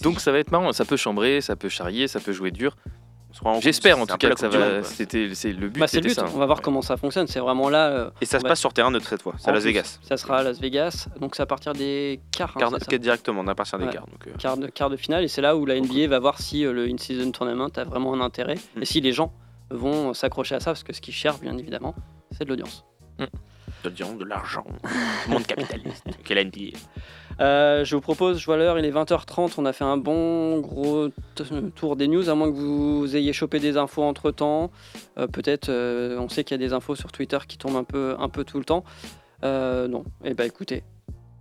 donc ça va être marrant. Ça peut chambrer, ça peut charrier, ça peut jouer dur. J'espère en tout cas la que ça va. C'était c'est le but. Bah, c'est le but, ça. on va voir comment ça fonctionne. C'est vraiment là. euh, Et ça on se va- passe sur terrain neutre cette fois, c'est à Las plus, Vegas. Ça sera à Las Vegas, donc c'est à partir des quarts. hein, ça directement à partir des Ouais. quarts. Donc, euh, quart de, quart de finale, et c'est là où la NBA va voir si euh, le in-season tournament a vraiment un intérêt Mm. et si les gens vont s'accrocher à ça, parce que ce qu'ils cherchent, bien évidemment, c'est de l'audience. Mm. Ils diront de l'argent. Monde [laughs] capitaliste. Quelle NBA. Euh, je vous propose, je vois l'heure, il est 20h30, on a fait un bon gros tour des news, à moins que vous ayez chopé des infos entre temps. Peut-être, euh, on sait qu'il y a des infos sur Twitter qui tombent un peu, un peu tout le temps. Euh, non, et bah écoutez,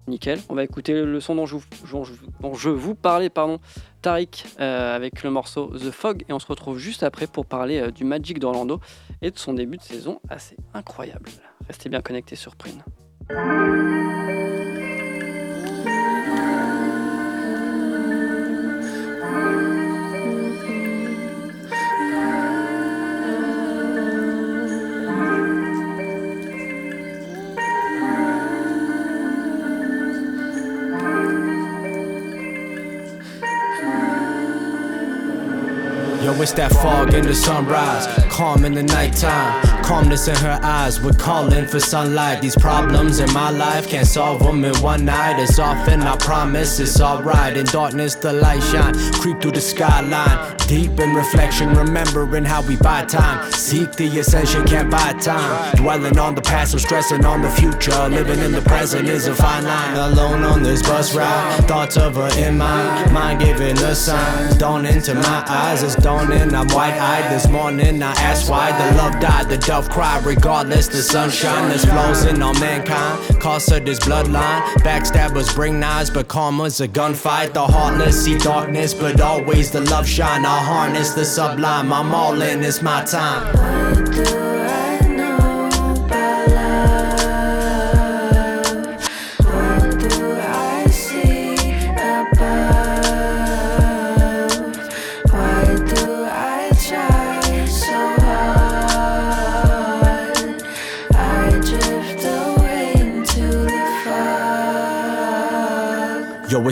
nickel. On va écouter le son dont je vous, dont je, vous parlais, pardon, Tariq, euh, avec le morceau The Fog, et on se retrouve juste après pour parler euh, du Magic d'Orlando et de son début de saison assez incroyable. Restez bien connectés sur Prune. Yo, it's that fog in the sunrise, calm in the nighttime. Calmness in her eyes, we're calling for sunlight. These problems in my life can't solve them in one night. It's often I promise it's alright. In darkness, the light shine, creep through the skyline. Deep in reflection, remembering how we buy time. Seek the ascension, can't buy time. Dwelling on the past, I'm stressing on the future. Living in the present is a fine line. Alone on this bus ride, thoughts of her in my mind, giving the signs. Dawn into my eyes, it's I'm wide eyed this morning. I asked why the love died, the dove cried. Regardless, the sunshine that's flows in on mankind. Her this bloodline. Backstabbers bring knives, but karma's a gunfight. The heartless see darkness, but always the love shine. I harness the sublime. I'm all in, it's my time.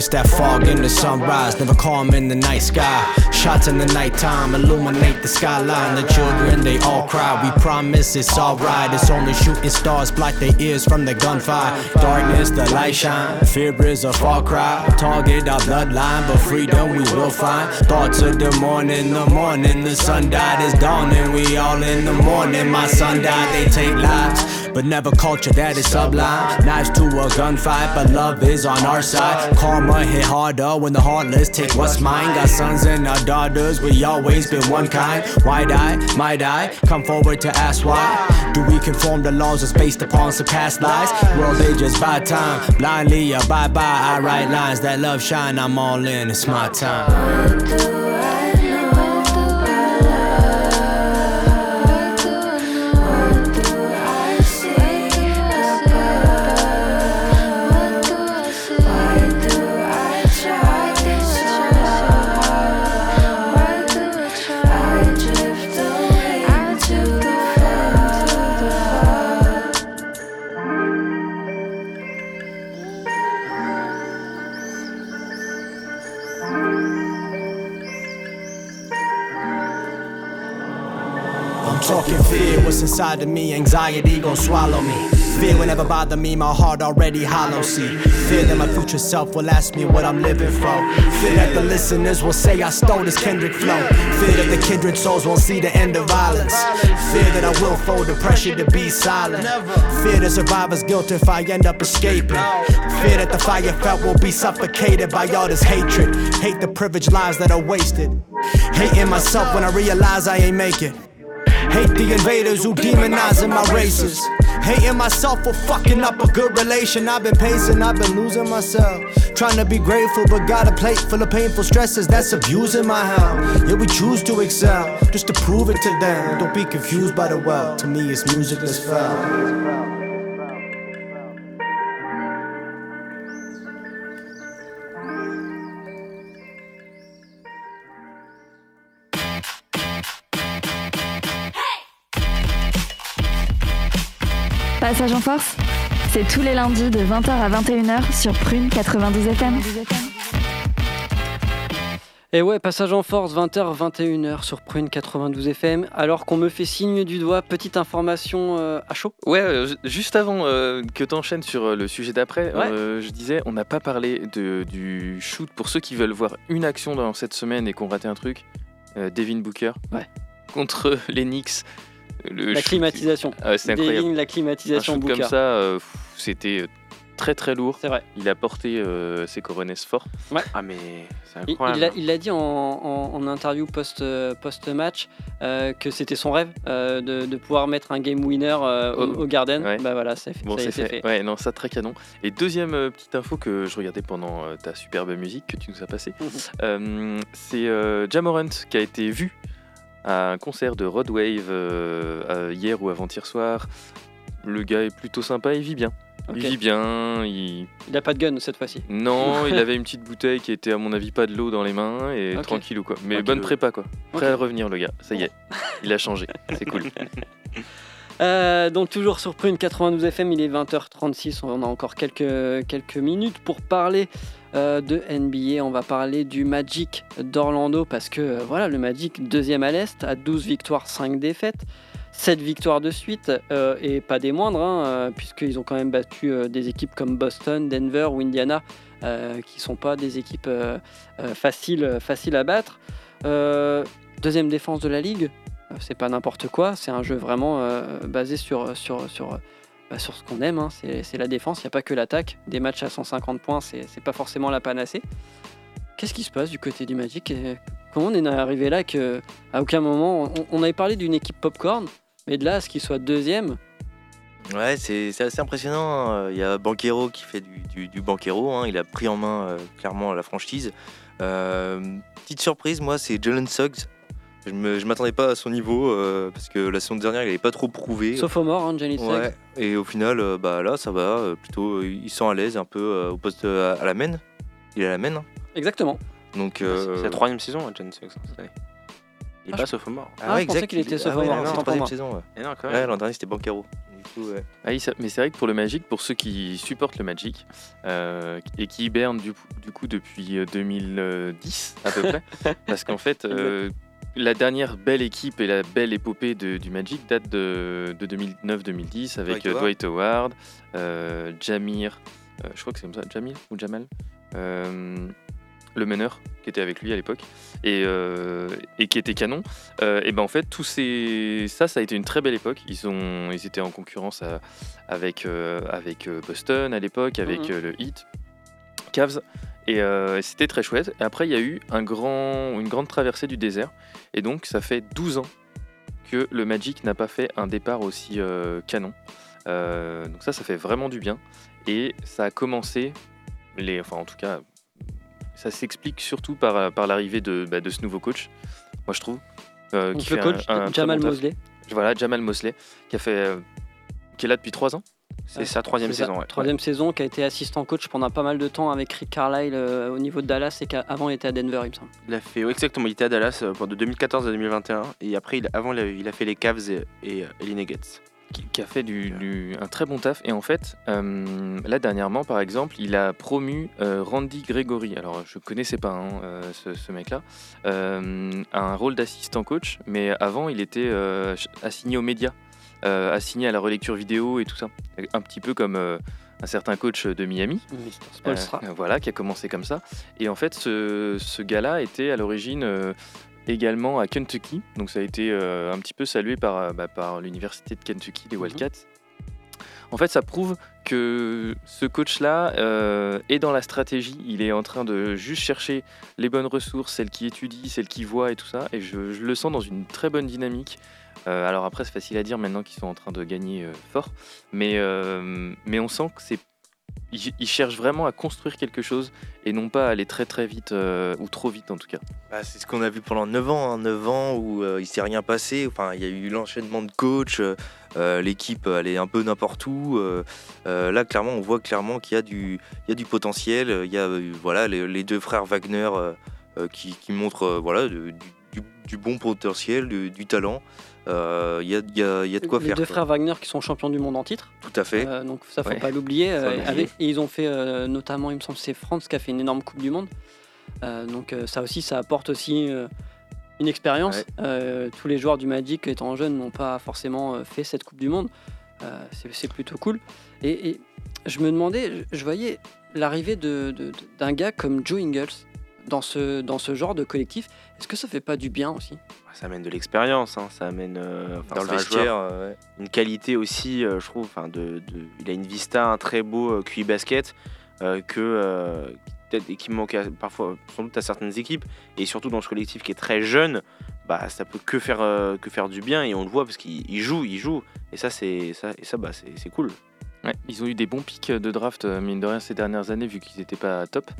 That fog in the sunrise, never calm in the night sky. Shots in the nighttime illuminate the skyline. The children, they all cry. We promise it's alright. It's only shooting stars, block their ears from the gunfire. Darkness, the light shine. Fear is a far cry. Target our bloodline, but freedom we will find. Thoughts of the morning, the morning, the sun died, it's dawning. We all in the morning, my son died, they take lives. But never culture that is sublime. Knives to a gunfight, but love is on our side. Karma hit harder when the heartless take what's mine. Got sons and our daughters, we always been one kind. Wide eye, might I come forward to ask why? Do we conform to laws that's based upon past lies? World they just buy time, blindly abide by. I write lines that love shine. I'm all in, it's my time. Inside of me? Anxiety gon' swallow me. Fear will never bother me, my heart already hollow. See, fear that my future self will ask me what I'm living for. Fear that the listeners will say I stole this Kendrick flow. Fear that the kindred souls won't see the end of violence. Fear that I will fold the pressure to be silent. Fear the survivor's guilt if I end up escaping. Fear that the fire felt will be suffocated by all this hatred. Hate the privileged lives that are wasted. Hating myself when I realize I ain't make it. Hate the invaders who demonizing my races. Hating myself for fucking up a good relation. I've been pacing, I've been losing myself. Trying to be grateful, but got a plate full of painful stresses that's abusing my health. Yeah, we choose to excel just to prove it to them. Don't be confused by the wealth. To me, it's music that's felt. Passage en force, c'est tous les lundis de 20h à 21h sur Prune 92 FM. Et ouais, passage en force, 20h, 21h sur Prune 92 FM. Alors qu'on me fait signe du doigt, petite information euh, à chaud. Ouais, euh, ju- juste avant euh, que tu enchaînes sur le sujet d'après, Ouais. euh, je disais, on n'a pas parlé de, du shoot. Pour ceux qui veulent voir une action dans cette semaine et qui ont raté un truc, euh, Devin Booker Ouais. contre [laughs] les Knicks. Le La shoot- climatisation. Ah, c'est incroyable. Déligne la Un climatisation shoot Booker. comme ça, euh, c'était très très lourd. C'est vrai. Il a porté euh, ses coronets fort. Ah, mais c'est Il- incroyable. Il l'a il l'a dit en, en- en interview post, euh, post-match euh, que c'était son rêve euh, de, de pouvoir mettre un game winner euh, au, Oh, au Garden. ouais. Bah voilà, ça, Bon, ça a c'est été fait. fait. Ouais, non, ça très canon. Et deuxième euh, petite info que je regardais pendant euh, ta superbe musique que tu nous as passée, [laughs] euh, c'est euh, Jamorant qui a été vu à un concert de Rod Wave euh, hier ou avant-hier soir. Le gars est plutôt sympa, il vit bien. Il vit bien, il... Il a pas de gun cette fois-ci. Non, [laughs] il avait une petite bouteille qui était à mon avis pas de l'eau dans les mains et tranquille ou quoi. Mais bonne prépa quoi. Prêt à revenir le gars, ça y est. [laughs] Il a changé, c'est cool. [laughs] Euh, donc toujours sur Prune 92 FM, il est 20h36, on a encore quelques, minutes pour parler euh, de NBA. On va parler du Magic d'Orlando parce que euh, voilà, le Magic deuxième à l'Est, à 12 victoires, 5 défaites. 7 victoires de suite et pas des moindres, hein, puisqu'ils ont quand même battu des équipes comme Boston, Denver ou Indiana, qui sont pas des équipes faciles, faciles à battre. Deuxième défense de la ligue, c'est pas n'importe quoi, c'est un jeu vraiment euh, basé sur, sur, sur, bah, sur ce qu'on aime, hein. c'est la défense, il n'y a pas que l'attaque. Des matchs à 150 points, c'est pas forcément la panacée. Qu'est-ce qui se passe du côté du Magic? Comment on est arrivé là que à aucun moment on, avait parlé d'une équipe popcorn, mais de là à ce qu'il soit deuxième, Ouais, c'est assez impressionnant. hein. Il y a Banquero qui fait du Banquero. hein. Il a pris en main euh, clairement la franchise. Euh, petite surprise, moi, c'est Jalen Suggs. Je je m'attendais pas à son niveau euh, parce que la saison dernière, il n'avait pas trop prouvé. sophomore, hein, Johnny Suggs. Ouais. Et au final, euh, bah là, ça va. euh, plutôt, euh, il sent à l'aise un peu euh, au poste à la main. Il est à la main. hein. Exactement. Donc, C'est euh, c'est la troisième saison, hein, cette année. Il est Ah, pas je- sophomore. Ah, je pensais qu'il était ouais, non, autant c'est troisième saison. Ouais, Et non, quand Ouais, même. l'an dernier, c'était. Du coup, ouais. Ah mais c'est vrai que pour le Magic, pour ceux qui supportent le Magic euh, et qui hibernent du, du coup depuis euh, 2010 à peu [laughs] près, parce qu'en fait, euh, la dernière belle équipe et la belle épopée de- du Magic date de, de 2009-2010 avec Dwight euh, Howard. Dwight Howard, euh, Jamir, euh, je crois que c'est comme ça, Jamil ou Jamal, euh, le meneur qui était avec lui à l'époque et, et qui était canon. Et ben en fait, tous ces... ça, ça a été une très belle époque. Ils, ont... Ils étaient en concurrence à- avec, avec Boston à l'époque, avec Mhm. le Heat, Cavs. Et euh, et c'était très chouette. Et après, il y a eu un grand, une grande traversée du désert. Et donc, ça fait 12 ans que le Magic n'a pas fait un départ aussi euh, canon. Euh, donc ça, ça fait vraiment du bien. Et ça a commencé, les, enfin en tout cas, ça s'explique surtout par, par l'arrivée de, bah, de ce nouveau coach, moi je trouve. qui le fait coach un- un très Jamal bon. Mosley. Voilà, Jamal Mosley, qui, a fait, qui est là depuis 3 ans. C'est sa troisième saison, ouais. Troisième saison, qui a été assistant coach pendant pas mal de temps avec Rick Carlisle euh, au niveau de Dallas et qu'avant il était à Denver, il me semble. Il a fait, ouais, exactement, il était à Dallas euh, de 2014 à 2021. Et après, il, avant, il a, il a fait les Cavs et, et, euh, et les Nuggets. qui, qui a fait du, du- un très bon taf. Et en fait, euh, là dernièrement, par exemple, il a promu euh, Randy Gregory. Alors, je connaissais pas hein, euh, ce, ce mec-là, euh, à un rôle d'assistant coach, mais avant, il était euh, assigné aux médias, assigné à la relecture vidéo et tout ça. Un petit peu comme euh, un certain coach de Miami. Euh, voilà, qui a commencé comme ça. Et en fait, ce, ce gars-là était à l'origine euh, également à Kentucky. Donc ça a été euh, un petit peu salué par, euh, bah, par l'université de Kentucky, les Wildcats. En fait, ça prouve que ce coach-là euh, est dans la stratégie. Il est en train de juste chercher les bonnes ressources, celles qui étudient, celles qui voient et tout ça. Et je, je le sens dans une très bonne dynamique. Euh, alors après, c'est facile à dire maintenant qu'ils sont en train de gagner euh, fort. Mais, euh, mais on sent que c'est ils, cherchent vraiment à construire quelque chose et non pas à aller très très vite ou trop vite en tout cas. Bah, c'est ce qu'on a vu pendant 9 ans, hein, 9 ans où il s'est rien passé. Il y a eu l'enchaînement de coachs, l'équipe allait un peu n'importe où. là, clairement, on voit clairement qu'il y a du, potentiel. Il y a voilà les, deux frères Wagner qui, montrent voilà du, bon potentiel, du talent. Euh, Il y, a, il y a- il y a de quoi les faire. deux quoi. frères Wagner qui sont champions du monde en titre. Tout à fait. Euh, donc ça, faut Ouais. pas l'oublier. euh, et ils ont fait euh, notamment, il me semble, c'est France qui a fait une énorme Coupe du Monde. Euh, donc euh, ça aussi, ça apporte aussi euh, une expérience. Ouais. Euh, tous les joueurs du Magic étant jeunes n'ont pas forcément euh, fait cette Coupe du Monde. Euh, c'est- plutôt cool. Et, et je me demandais, je, voyais l'arrivée de- de- de- d'un gars comme Joe Ingles. Dans ce, dans ce genre de collectif. Est-ce que ça fait pas du bien aussi? Ça amène de l'expérience, hein, ça amène euh, enfin, Dans le un vestiaire, joueur- euh, ouais. une qualité aussi, euh, je trouve. Enfin, de, de- il a une vista, un très beau euh, QI basket euh, que euh, qui peut-être et qui manque à- parfois sans doute à certaines équipes et surtout dans ce collectif qui est très jeune. Bah, ça peut que faire euh, que faire du bien et on le voit parce qu'il il joue, il joue et ça c'est ça et ça bah c'est cool. Ouais, ils ont eu des bons pics de draft, euh, mine de rien, ces dernières années, vu qu'ils n'étaient pas top.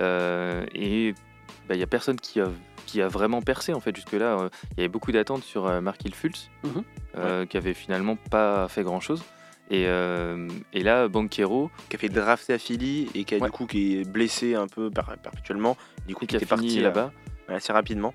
Euh, et il n'y a personne qui a, qui a vraiment percé, en fait, jusque-là. Euh, Il y avait beaucoup d'attentes sur euh, Markil Fultz, Mhm. euh, qui avait finalement pas fait grand-chose. Et, euh, et là, Banquero, Qui a fait drafter à Philly et qui a Ouais. du coup qui est blessé un peu per- perpétuellement. Du coup qui qui a était fini parti euh, là-bas. assez rapidement.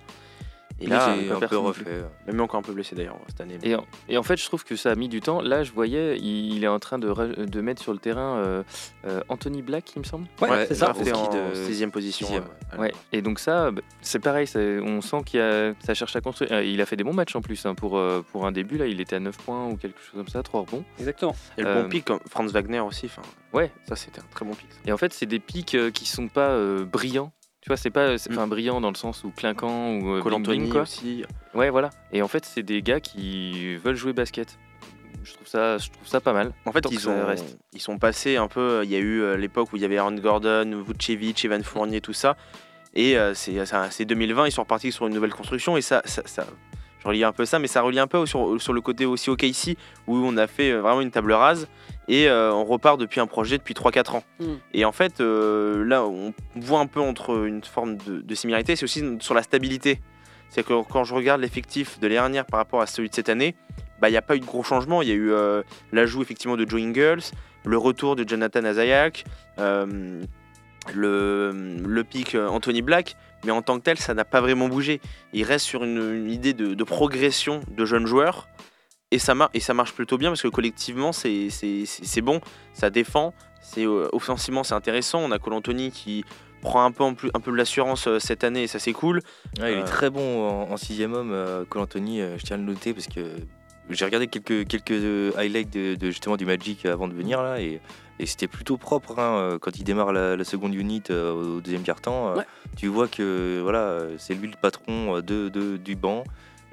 Et Là, là, un peu refait. même encore un peu blessé d'ailleurs cette année. Et en, et en fait, je trouve que ça a mis du temps. Là, je voyais, il, il est en train de, de mettre sur le terrain euh, euh, Anthony Black, il me semble. Ouais, c'est ça. drafté en de 16e position. sixième. euh, Ouais, et donc ça, bah, c'est pareil, ça- on sent qu'il a, ça cherche à construire. Euh, Il a fait des bons matchs en plus hein, pour, euh, pour un début, là, il était à 9 points ou quelque chose comme ça, 3 rebonds. Exactement. Y a le Euh, bon pic comme Franz Wagner aussi. Enfin, Ouais, ça c'était un très bon pic. ça. et en fait, c'est des pics euh, qui sont pas euh, brillants. Tu vois, c'est pas c'est- Mm. enfin, brillant dans le sens où clinquant ou euh, Anthony quoi. aussi. Ouais, voilà. Et en fait, c'est des gars qui veulent jouer basket. Je trouve ça, je trouve ça pas mal. En fait, ils, ont, reste. ils sont passés un peu. Il y a eu euh, l'époque où il y avait Aaron Gordon, Vucevic, Evan Fournier, tout ça. Et euh, c'est c'est- c'est 2020, ils sont repartis sur une nouvelle construction. Et ça, ça, ça- je relis un peu ça, mais ça relie un peu sur, sur le côté aussi au KC, où on a fait euh, vraiment une table rase. Et euh, on repart depuis un projet depuis 3-4 ans. Mm. Et en fait, euh, là, on voit un peu entre une forme de, de similarité, c'est aussi sur la stabilité. C'est que quand je regarde l'effectif de l'année dernière par rapport à celui de cette année, bah, il n'y a pas eu de gros changements. Il y a eu euh, l'ajout effectivement de Joe Ingles, le retour de Jonathan Azayak, le, le pic Anthony Black, mais en tant que tel, ça n'a pas vraiment bougé. Il reste sur une, une idée de, de progression de jeunes joueurs. Et ça, mar- et ça marche plutôt bien parce que collectivement, c'est bon, ça défend, c'est euh, offensivement, c'est intéressant. On a Cole Anthony qui prend un peu, en plus, un peu de l'assurance euh, cette année et ça, c'est cool. Ouais, il Euh, est très bon en, en sixième homme, euh, euh, je tiens à le noter parce que j'ai regardé quelques, quelques euh, highlights de, de, justement du Magic avant de venir là et, et c'était plutôt propre hein, euh, quand il démarre la, la seconde unit euh, au deuxième quart-temps. euh, Ouais. Tu vois que voilà, c'est lui le patron de, de- du banc.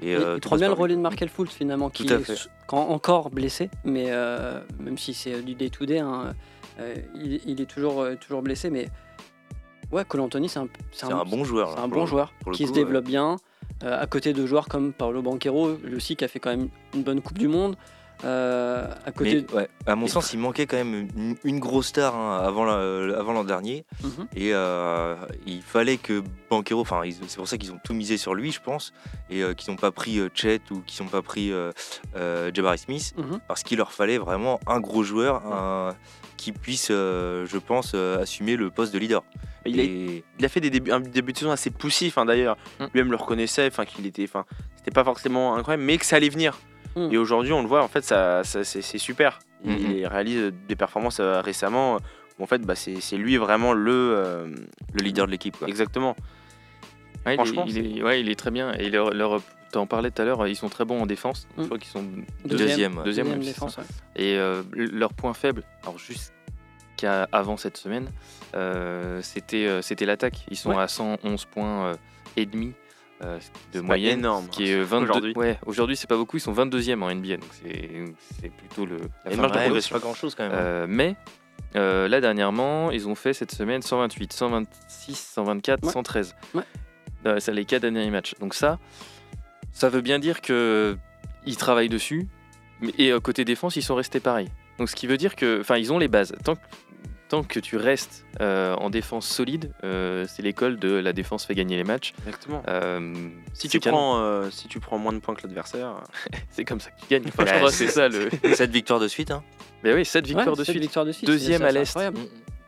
Et, euh, il prend bien le relais de Markel Fultz finalement, qui est quand encore blessé, mais euh, même si c'est du day-to-day, hein, euh, il, il est toujours, toujours blessé. Mais ouais, Cole Anthony, c'est un, C'est un bon joueur. c'est un bon joueur qui se développe bien, à côté de joueurs comme Paolo Banquero, lui aussi qui a fait quand même une bonne Coupe du Monde. euh, à côté. Mais ouais, à mon Et- sens, il manquait quand même une, une grosse star hein, avant la- avant l'an dernier. Mhm. Et euh, il fallait que Banquero, enfin, c'est pour ça qu'ils ont tout misé sur lui, je pense, et euh, qu'ils n'ont pas pris euh, Chet ou qu'ils n'ont pas pris euh, euh, Jabari Smith, Mhm. parce qu'il leur fallait vraiment un gros joueur un- qui puisse, euh, je pense, euh, assumer le poste de leader. Il a, Et- il a fait des débuts, un début de saison assez poussif hein, d'ailleurs. Mm. Lui-même le reconnaissait, enfin qu'il était, enfin c'était pas forcément incroyable, mais que ça allait venir. Mm. Et aujourd'hui, on le voit, en fait, ça, ça- c'est super. Il, Mhm. il réalise des performances euh, récemment. où, en fait, bah, c'est lui vraiment le. le leader de l'équipe. exactement. Ouais, il, est, Franchement, il est- ouais, il est très bien. Et leur, leur- t'en parlais tout à l'heure, ils sont très bons en défense. Je Mm. crois qu'ils sont Deuxième, deuxième, Deuxième défense. ça. ouais. Et euh, leur point faible, alors jusqu'à avant cette semaine, euh, c'était euh, c'était l'attaque. Ils sont Ouais. à 111 points euh, et demi euh, de C'est pas moyenne. énorme. qui est 22 Aujourd'hui. Ouais, aujourd'hui c'est pas beaucoup, ils sont 22e en NBA, donc c'est c'est plutôt le. la marge de c'est pas grand chose quand même. hein. Euh, mais euh, là dernièrement, ils ont fait cette semaine 128, 126, 124, Ouais. 113. Ouais. Euh, c'est les quatre derniers matchs. Donc ça, ça veut bien dire que ils travaillent dessus. mais- Et euh, côté défense, ils sont restés pareils. Donc ce qui veut dire que, enfin, ils ont les bases. Tant que, tant que tu restes euh, en défense solide, euh, c'est l'école de la défense fait gagner les matchs. Exactement. Euh, Si tu, prends, euh, si tu prends moins de points que l'adversaire, [laughs] c'est comme ça que tu gagnes. Enfin, je Ouais, crois que c'est ça le. Cette victoire de suite. Hein. [laughs] Mais oui, 7 victoires Ouais, de suite. victoires de suite, Deuxième à l'Est.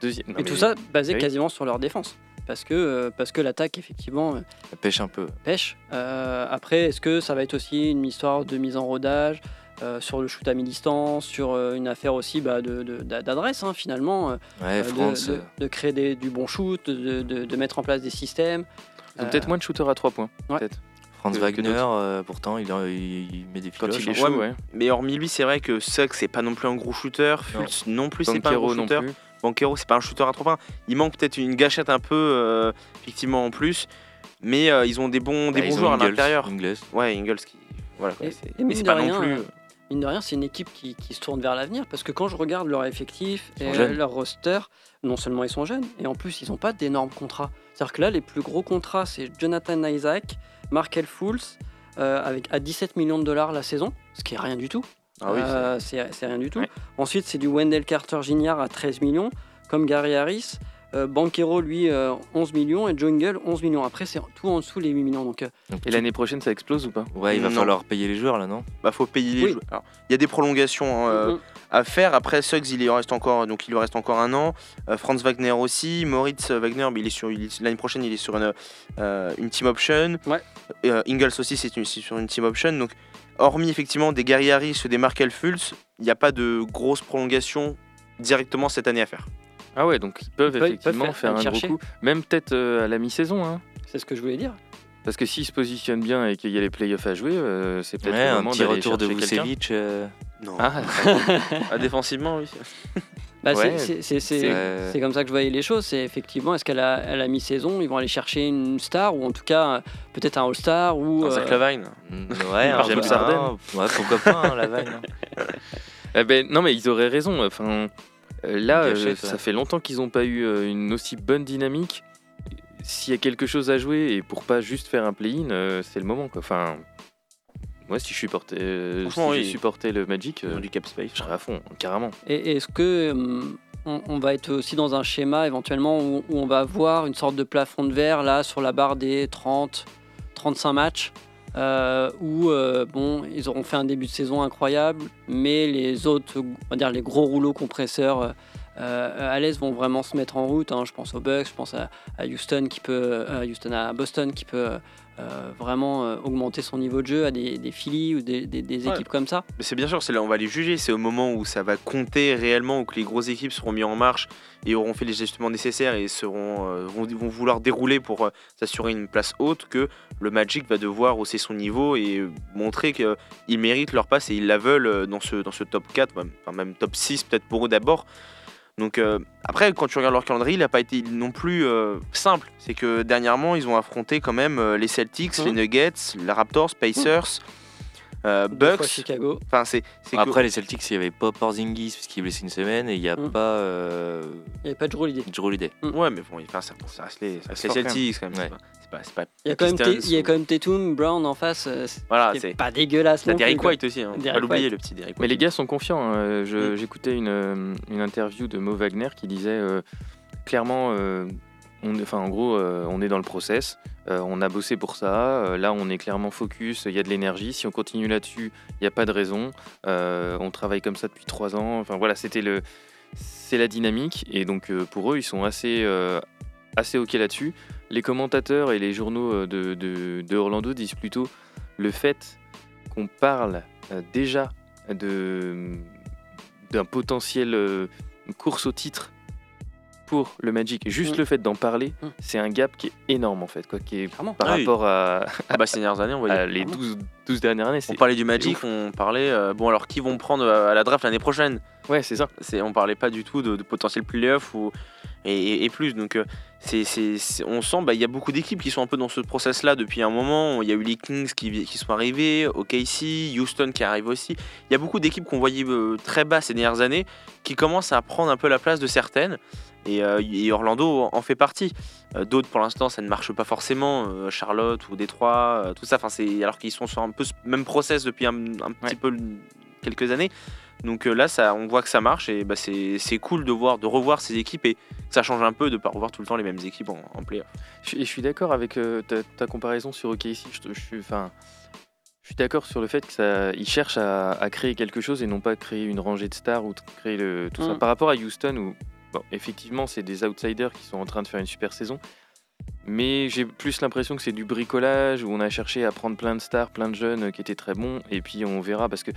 Deuxième. non, Et tout ça basé oui. quasiment sur leur défense. Parce que, euh, parce que l'attaque, effectivement, euh, pêche un peu. pêche. Euh, après, est-ce que ça va être aussi une histoire de mise en rodage euh, sur le shoot à mi-distance, sur euh, une affaire aussi bah, de- de- d'a- d'adresse, hein, finalement, euh, Ouais, de- France. de, de créer des- du bon shoot, de, de- de mettre en place des systèmes. Euh, peut-être moins de shooters à 3 points. ouais. Peut-être. Franz Wagner, euh, pourtant, il, il- il met des Quand filoches. il est chaud, Ouais, ouais. Mais hormis lui, c'est vrai que Suggs, c'est pas non plus un gros shooter. Fultz non, plus, c'est pas un gros shooter. Banquero, c'est pas un shooter à trois points. Il manque peut-être une gâchette un peu, euh, effectivement, en plus. Mais euh, ils ont des bons, des Bah, bons joueurs à l'intérieur. Ingles. Ouais, Ingles qui. Voilà, quoi, Et- c'est- et mais c'est pas rien, non plus. euh, Mine de rien, c'est une équipe qui, qui se tourne vers l'avenir parce que quand je regarde leur effectif et leur roster, non seulement ils sont jeunes, et en plus ils n'ont pas d'énormes contrats. C'est-à-dire que là, les plus gros contrats, c'est Jonathan Isaac, Markel Fools, euh, avec à 17 millions de dollars la saison, ce qui est rien du tout. Ah oui, c'est- Euh, c'est rien du tout. Ouais. Ensuite, c'est du Wendell Carter Jr. à 13 millions, comme Gary Harris. Euh, Banquero, lui, euh, 11 millions, et Jungle, 11 millions. Après, c'est tout en dessous les 8 millions. Donc, euh, Donc, Et l'année prochaine, ça explose ou pas? Ouais, il va Non. falloir payer les joueurs là, non? Bah, faut payer les Oui. joueurs. Il y a des prolongations euh, mm, à faire. Après, Suggs, il, y reste encore, donc il lui reste encore un an. Euh, Franz Wagner aussi. Moritz Wagner, mais il est sur il est- l'année prochaine, il est sur une, euh, une team option. Ouais. Euh, Ingles aussi, c'est sur une team option. Donc, hormis effectivement des Gary Harris ou des Markel Fultz, il n'y a pas de grosses prolongations directement cette année à faire. Ah ouais, donc ils peuvent Ils peuvent- ils effectivement peuvent faire un chercher. gros coup. Même peut-être euh, à la mi-saison. Hein. c'est ce que je voulais dire. Parce que s'ils se positionnent bien et qu'il y a les playoffs à jouer, euh, c'est peut-être Ouais, le un moment petit retour de. Vucevic. euh, Non. Ah, [laughs] Ah, défensivement, oui. [laughs] Bah, c'est- Ouais. c'est- comme ça que je voyais les choses. C'est effectivement, est-ce qu'à la, mi-saison, ils vont aller chercher une star ou en tout cas euh, peut-être un All-Star ou Dans Zach euh, Lavine. mm, Ouais, [laughs] un James Harden. Ouais, pourquoi pas, hein, la vanne. hein. [laughs] Eh ben, non, mais ils auraient raison. Enfin, euh, là, gâchette, euh, ça ouais. fait longtemps qu'ils n'ont pas eu euh, une aussi bonne dynamique. S'il y a quelque chose à jouer et pour pas juste faire un play-in, euh, c'est le moment. Quoi. Enfin, moi, si je supportais, euh, si Franchement, je oui. supportais le Magic, euh, du cap space. je serais à fond, carrément. Et est-ce que hum, on, on va être aussi dans un schéma éventuellement où, où on va avoir une sorte de plafond de verre là sur la barre des 30, 35 matchs euh, où euh, bon ils auront fait un début de saison incroyable, mais les autres, on va dire les gros rouleaux compresseurs euh, euh, à l'Est vont vraiment se mettre en route. hein. Je pense aux Bucks, je pense à, à Houston qui peut, euh, à Houston à Boston qui peut euh, vraiment euh, augmenter son niveau de jeu, à des, des ou des, des- des Ouais. équipes comme ça. Mais c'est bien sûr, c'est là on va les juger. C'est au moment où ça va compter réellement, où que les grosses équipes seront mises en marche et auront fait les ajustements nécessaires et seront, euh, vont, vont vouloir dérouler pour s'assurer une place haute que le Magic va devoir hausser son niveau et montrer qu'ils méritent leur passe et ils la veulent dans ce, dans ce top 4, même, enfin, même top 6 peut-être pour eux d'abord. Donc euh, après, quand tu regardes leur calendrier, il n'a pas été non plus euh, simple. C'est que dernièrement, ils ont affronté quand même euh, les Celtics, Mhm. les Nuggets, les Raptors, Pacers, euh, Bucks. Chicago. Enfin, c'est que- Après, les Celtics, il n'y avait pas Porzingis parce qu'il est blessé une semaine et il n'y a Mm. pas euh, Il n'y avait pas de Drew Holiday. Drew Holiday. Ouais, mais bon, enfin, ça, ça reste les, ça Celtics quand même. Ouais. C'est pas, c'est pas, Il y a quand même, il y a ou- quand même Tatum, Brown en face. euh, c'est Voilà, c'est pas dégueulasse. T'as non Derrick. White aussi, hein. Derrick pas l'oublier, le petit Derrick Mais White. les gars sont confiants. hein. Euh, Mm. J'écoutais une, euh, une interview de Mo Wagner qui disait euh, clairement, euh, on, en gros, euh, on est dans le process, euh, on a bossé pour ça, euh, là on est clairement focus, il y a de l'énergie, si on continue là-dessus, il n'y a pas de raison, on travaille comme ça depuis trois ans, enfin voilà, c'était le, c'est la dynamique, et donc pour eux, ils sont assez, assez ok là-dessus. Les commentateurs et les journaux de, de- de Orlando disent plutôt le fait qu'on parle déjà de d'un potentiel course au titre pour le Magic. Juste Mm. le fait d'en parler, Mm. c'est un gap qui est énorme en fait, quoi, qui est Clairement. par Ah oui. rapport à, bah, ces dernières années, on voyait. à les 12, 12 dernières années. On parlait du Magic, on parlait. euh, bon, alors qui vont prendre euh, à la draft l'année prochaine? Ouais, c'est ça. c'est, On parlait pas du tout de, de potentiel playoff ou, et- et plus. Donc, euh, c'est, c'est- c'est- on sent, bah, il y a beaucoup d'équipes qui sont un peu dans ce process-là depuis un moment. Il y a eu les Kings qui, qui sont arrivés, OKC, Houston qui arrive aussi. Il y a beaucoup d'équipes qu'on voyait euh, très bas ces dernières années qui commencent à prendre un peu la place de certaines. Et, euh, et Orlando en fait partie. Euh, D'autres, pour l'instant, ça ne marche pas forcément. euh, Charlotte ou Détroit, tout ça. Enfin, c'est alors qu'ils sont sur un peu ce même process depuis un, un petit Ouais. peu quelques années. Donc euh, là, ça, on voit que ça marche et bah, c'est c'est cool de voir, de revoir ces équipes et ça change un peu de pas revoir tout le temps les mêmes équipes en, en playoff. Je, suis- et je suis d'accord avec euh, ta, ta comparaison sur OKC. Je, je suis, enfin, je suis d'accord sur le fait que ça, ils cherchent à, à créer quelque chose et non pas créer une rangée de stars ou créer le, tout ça. Mm. Par rapport à Houston, où bon, effectivement c'est des outsiders qui sont en train de faire une super saison, mais j'ai plus l'impression que c'est du bricolage où on a cherché à prendre plein de stars, plein de jeunes qui étaient très bons et puis on verra parce que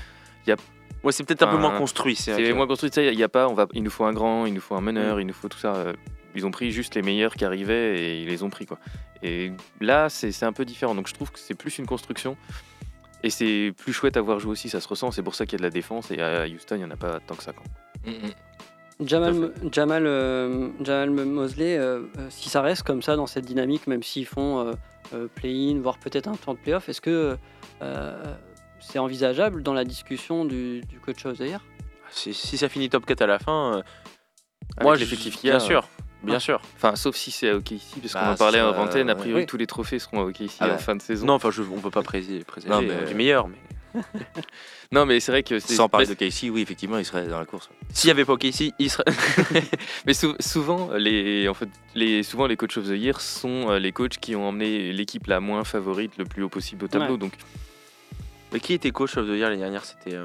Ouais, c'est peut-être un peu moins construit. C'est c'est moins construit. ça. Il y a pas, on va, il nous faut un grand, il nous faut un meneur, il nous faut tout ça. Ils ont pris juste les meilleurs qui arrivaient et ils les ont pris. Quoi. Et là, c'est c'est un peu différent. Donc je trouve que c'est plus une construction. Et c'est plus chouette à voir jouer aussi, ça se ressent. C'est pour ça qu'il y a de la défense. Et à Houston, il n'y en a pas tant que ça. Quoi. Mm, mm. Jamal, Jamal, euh, Jamal Mosley, euh, euh, si ça reste comme ça dans cette dynamique, même s'ils font play-in, voire peut-être un tour de play-off, est-ce que euh, c'est envisageable dans la discussion du, du coach of the year Si, si ça finit top 4 à la fin, euh, moi, l'effectif qu'il y a, bien sûr, bien Ah. sûr. Enfin, sauf si c'est à OKC, parce qu'on Bah, en parlait ça, en antenne. A priori, Oui. tous les trophées seront à OKC Ah en ouais. fin de saison. Non, enfin, je, on peut pas présager, présager, Non, mais- euh, du meilleur, mais [laughs] Non, mais c'est vrai que. Sans parler mais- de Casey, oui, effectivement, il serait dans la course. s'il y avait pas ici, il serait. [laughs] Mais sou- souvent, les, en fait, les, souvent, les coachs of the year sont euh, les coachs qui ont emmené l'équipe la moins favorite le plus haut possible au tableau. Ouais. Donc, Mais qui était coach of the year l'année dernière C'était euh,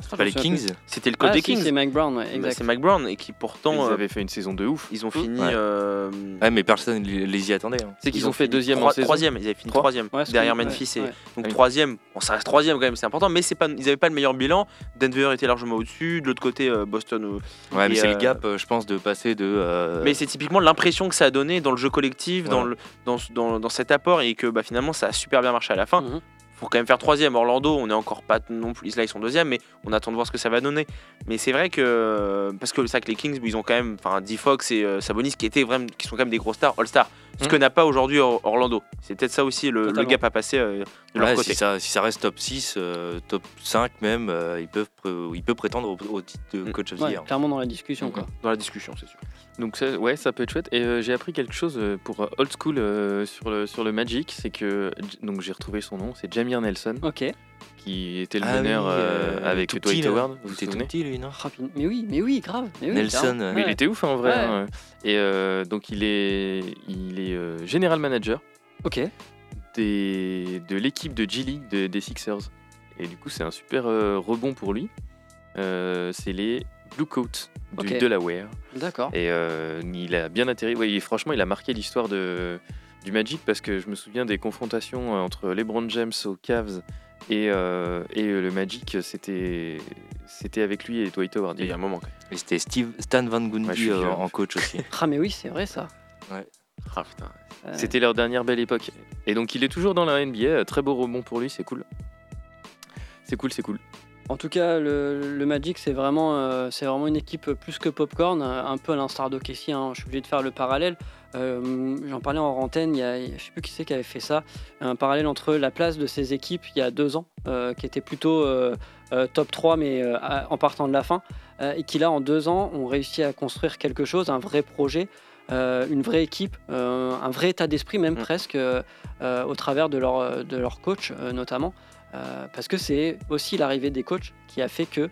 C'est pas les je me souviens Kings c'était le coach Ah, des si, Kings. c'est Mike Brown, ouais, Bah, exact. c'est Mike Brown et qui pourtant ils euh, avaient fait une saison de ouf. ils ont fini. Ouais. euh, Ouais, mais personne les les y attendait. hein. C'est qu'ils ils ont fait fini deuxième trois- en saison. Troisième, ils avaient fini Trois. troisième Ouais, derrière Memphis et ouais, donc Oui. troisième. Bon, ça reste troisième quand même, c'est important, mais c'est pas, ils avaient pas le meilleur bilan. Denver était largement au-dessus, de l'autre côté euh, Boston. euh, Ouais, mais Et, c'est euh, le gap, euh, je pense, de passer de. euh, Mais c'est typiquement l'impression que ça a donné dans le jeu collectif, dans, Voilà. le, dans, ce- dans, dans cet apport et que bah, finalement ça a super bien marché à la fin. Mhm. Faut quand même faire troisième. Orlando, on est encore pas non plus. Là, ils sont deuxième, mais on attend de voir ce que ça va donner. Mais c'est vrai que parce que c'est vrai que les Kings, ils ont quand même, enfin, D Fox et euh, Sabonis qui étaient vraiment, qui sont quand même des gros stars, All Star. Ce Mhm. que n'a pas aujourd'hui Or- Orlando. C'est peut-être ça aussi le, gap à passer euh, de leur côté. si, ça, si ça reste top 6, euh, top 5 même, euh, ils, peuvent, ils peuvent prétendre au, au titre de Mm. coach of the Ouais, year. clairement dans la discussion. Quoi. Dans la discussion, c'est sûr. Donc, ça, ouais, ça peut être chouette. Et euh, j'ai appris quelque chose euh, pour euh, Old School euh, sur, le, sur le Magic. C'est que. Donc, j'ai retrouvé son nom. C'est Jamir Nelson, Ok. qui était le Ah meneur oui, euh, euh, avec tout Dwight. Howard. Vous tout souvenez petit, lui, non. Mais oui, mais oui, grave. Mais oui, Nelson, ouais. Mais il était ouf hein, en vrai. Ouais. hein. Et euh, donc, il est, il est euh, général manager. Ok. des, de l'équipe de G-League de- des Sixers. Et du coup, c'est un super euh, rebond pour lui. Euh, c'est les Blue Coats du Ok. Delaware. D'accord. Et euh, il a bien atterri. Il- franchement, il a marqué l'histoire de, du Magic parce que je me souviens des confrontations euh, entre LeBron James aux Cavs et, euh, et le Magic. C'était c'était avec lui et Dwight Howard. Il y a un moment. Et c'était Steve, Stan Van Gundy Ouais, euh, en coach aussi. [laughs] Ah, mais oui, c'est vrai ça. Ah, putain. Euh, C'était leur dernière belle époque. Et donc, il est toujours dans la NBA. Très beau rebond pour lui, c'est cool. C'est cool, c'est cool. En tout cas, le, le Magic, c'est vraiment, euh, c'est vraiment une équipe plus que Popcorn, euh, un peu à l'instar d'Okessi. Hein, je suis obligé de faire le parallèle. Euh, J'en parlais en antenne, il y a, je ne sais plus qui c'est qui avait fait ça, un parallèle entre la place de ces équipes il y a deux ans, euh, qui était plutôt top 3, mais en partant de la fin, et qui là, en deux ans, ont réussi à construire quelque chose, un vrai projet. euh, une vraie équipe, euh, un vrai état d'esprit même Mm. presque euh, au travers de leur, de leur coach notamment. Euh, parce que c'est aussi l'arrivée des coachs qui a fait que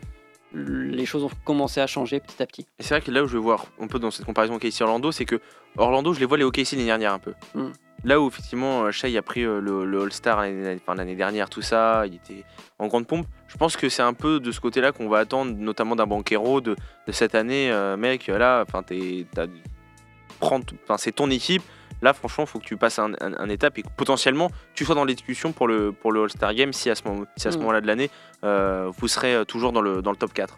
les choses ont commencé à changer petit à petit. Et c'est vrai que là où je vais voir un peu dans cette comparaison OKC Orlando, c'est que Orlando, je les vois les OKC l'année dernière un peu. Mm. Là où effectivement euh, Shai a pris euh, le, le All-Star l'année enfin, dernière, tout ça, il était en grande pompe. Je pense que c'est un peu de ce côté-là qu'on va attendre, notamment d'un banquero de, de cette année. euh, mec, là, enfin, t'es- enfin, c'est ton équipe. Là, franchement, il faut que tu passes un, un- un étape et que potentiellement tu sois dans les discussions pour le, pour le All-Star Game si à ce, moment, si à ce Mm. moment-là de l'année, euh, vous serez euh, toujours dans le, dans le top 4.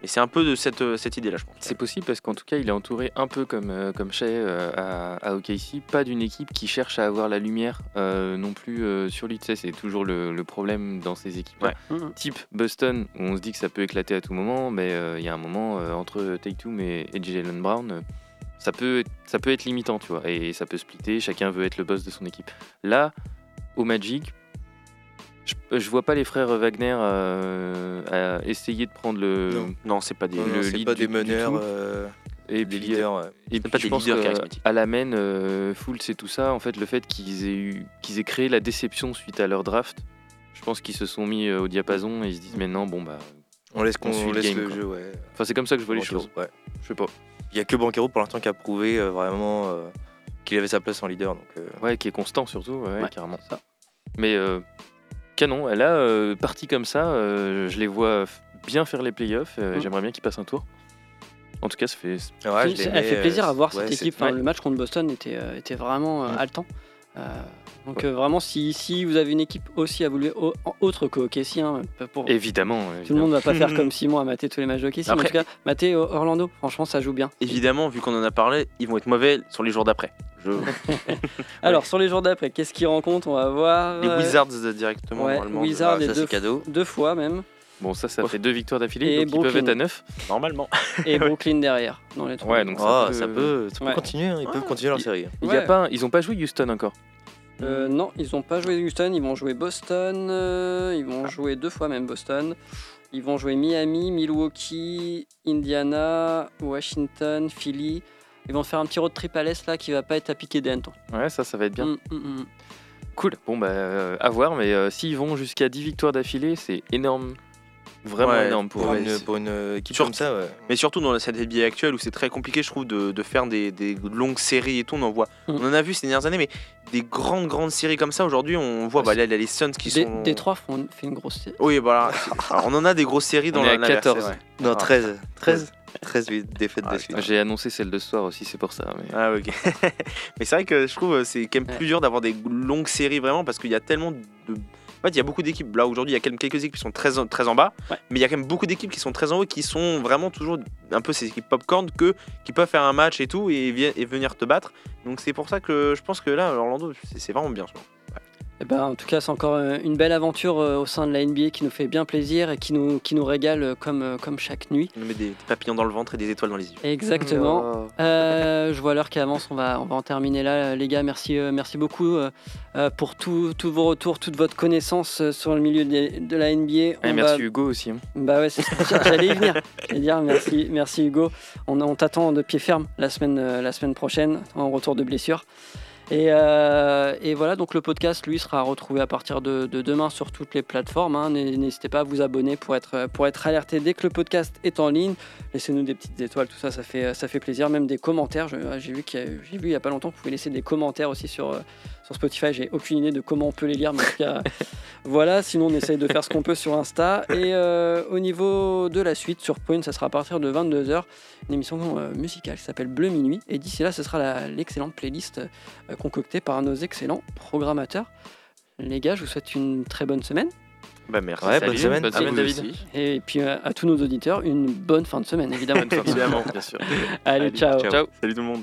Et c'est un peu de cette, euh, cette idée-là, je pense. C'est possible parce qu'en tout cas, il est entouré un peu comme, euh, comme Shea euh, à, à OKC, pas d'une équipe qui cherche à avoir la lumière euh, non plus euh, sur lui. Tu sais, c'est toujours le, le problème dans ces équipes. Ouais. Mhm. Type Boston, où on se dit que ça peut éclater à tout moment, mais euh, il y a un moment euh, entre Tatum et, et Jalen Brown, euh, ça peut, être- ça peut être limitant, tu vois, et ça peut splitter. Chacun veut être le boss de son équipe. Là, au Magic, je, je vois pas les frères Wagner euh, à essayer de prendre le. Non. Non, c'est pas des. Non, non, le c'est lead pas du- des du meneurs, tout. euh, Et des puis, leaders. ouais. Et pas puis des je pense leaders charismatiques. à la main, euh, Fultz et tout ça, en fait, le fait qu'ils aient eu, qu'ils aient créé la déception suite à leur draft, je pense qu'ils se sont mis euh, au diapason et ils se disent maintenant, bon bah, On laisse, qu'on On suit le laisse game, le quoi. jeu, ouais. enfin c'est comme ça que je vois les choses. ouais. Je sais pas. Il y a que Banquero pour l'instant qui a prouvé euh, vraiment euh, qu'il avait sa place en leader. Donc, euh, Ouais, qui est constant surtout, ouais, Ouais, carrément. ça. Mais euh, canon, là, euh, parti comme ça, euh, je les vois bien faire les playoffs. euh, Mm. J'aimerais bien qu'ils passent un tour. En tout cas, ça fait. ouais, elle fait plaisir à voir ouais, cette équipe. Enfin, ouais. Le match contre Boston était, euh, était vraiment euh, Mm. haletant. Euh, Donc euh, vraiment, si, si vous avez une équipe aussi à vouloir au- autre que OKC, hein, pas pour, Évidemment. tout le évidemment. monde va pas faire comme Simon à mater tous les matchs de OKC. mais en Après- tout cas, mater euh, Orlando, franchement, ça joue bien. Évidemment, vu qu'on en a parlé, ils vont être mauvais sur les jours d'après. Je... [laughs] Alors, sur les jours d'après, qu'est-ce qu'ils rencontrent? On va voir. Les euh, Wizards directement, ouais, normalement. Wizards Ah, ça, deux, cadeau. deux fois même. Bon, ça, ça fait deux victoires d'affilée, Et donc ils peuvent Brooklyn. être à 9. Normalement. Et [laughs] Brooklyn derrière. Dans les trois. Ouais, donc Oh, ça, ça peut, ça peut Ouais. continuer, hein, ils peuvent continuer leur série. Il y a Ouais. pas, ils ont pas joué Houston encore. Euh, non, ils n'ont pas joué Houston, ils vont jouer Boston, euh, ils vont jouer deux fois même Boston. Ils vont jouer Miami, Milwaukee, Indiana, Washington, Philly. Ils vont faire un petit road trip à l'Est là qui va pas être à piquer des hannetons. Ouais, ça, ça va être bien. Mm, mm, mm. Cool. Bon, bah, euh, à voir, mais s'ils vont jusqu'à 10 victoires d'affilée, c'est énorme. Vraiment Ouais, énorme pour une, pour une équipe Sur- comme ça, ouais. Mais surtout dans cette NBA actuelle où c'est très compliqué, je trouve, de, de faire des, des longues séries et tout. On en voit. Mm. On en a vu ces dernières années, mais des grandes, grandes séries comme ça, aujourd'hui, on voit, bah, là, il y a les Suns qui Des, sont. des trois font, fait une grosse série. Oui, voilà. [laughs] On en a des grosses séries dans On est la à l'inverse, 14. c'est vrai. Non, Ah. 13. 13 13 oui, défaites Ah, de suite. J'ai annoncé celle de ce soir aussi, c'est pour ça. Mais... Ah, ok. [laughs] mais c'est vrai que je trouve euh, c'est quand même Ouais. plus dur d'avoir des longues séries vraiment parce qu'il y a tellement de. En fait, il y a beaucoup d'équipes. Là, aujourd'hui, il y a quand même quelques équipes qui sont très, en- très en bas. Ouais. Mais il y a quand même beaucoup d'équipes qui sont très en haut qui sont vraiment toujours un peu ces équipes popcorn que, qui peuvent faire un match et tout et, venir te battre. Donc, c'est pour ça que je pense que là, Orlando, c'est c'est vraiment bien. ce moment. Eh ben, en tout cas, c'est encore euh, une belle aventure euh, au sein de la NBA qui nous fait bien plaisir et qui nous, qui nous régale euh, comme, euh, comme chaque nuit. On met des, des papillons dans le ventre et des étoiles dans les yeux. Exactement. Euh, je vois l'heure qui avance, on va, on va en terminer là. Les gars, merci, euh, merci beaucoup pour tout- tous vos retours, toute votre connaissance euh, sur le milieu de, de la NBA. Et On merci va- Hugo aussi. hein. Bah ouais, c'est ça, j'allais y venir. J'allais dire merci, merci Hugo. On, on t'attend de pied ferme la semaine, euh, la semaine prochaine en retour de blessure. Et, euh, et voilà, donc le podcast, lui, sera retrouvé à partir de, de demain sur toutes les plateformes. hein. N'hé- N'hésitez pas à vous abonner pour être, pour alerté dès que le podcast est en ligne. Laissez-nous des petites étoiles, tout ça, ça fait, plaisir. Même des commentaires. J'ai vu, qu'il a- pas longtemps que vous pouvez laisser des commentaires aussi sur, sur Spotify. J'ai aucune idée de comment on peut les lire, mais en tout cas, [laughs] voilà. Sinon, on essaye de faire ce qu'on peut sur Insta. Et euh, au niveau de la suite, sur Point, ça sera à partir de 22h, une émission euh, musicale qui s'appelle Bleu Minuit. Et d'ici là, ce sera l'excellente playlist euh, concoctée par nos excellents programmateurs. Les gars, je vous souhaite une très bonne semaine. Bah, merci. Ouais, bonne Salut, semaine. bonne semaine David. aussi. Et puis euh, à tous nos auditeurs, une bonne fin de semaine, évidemment. [laughs] Évidemment, bien sûr. Allez, Allez, ciao. ciao. Ciao. Salut tout le monde.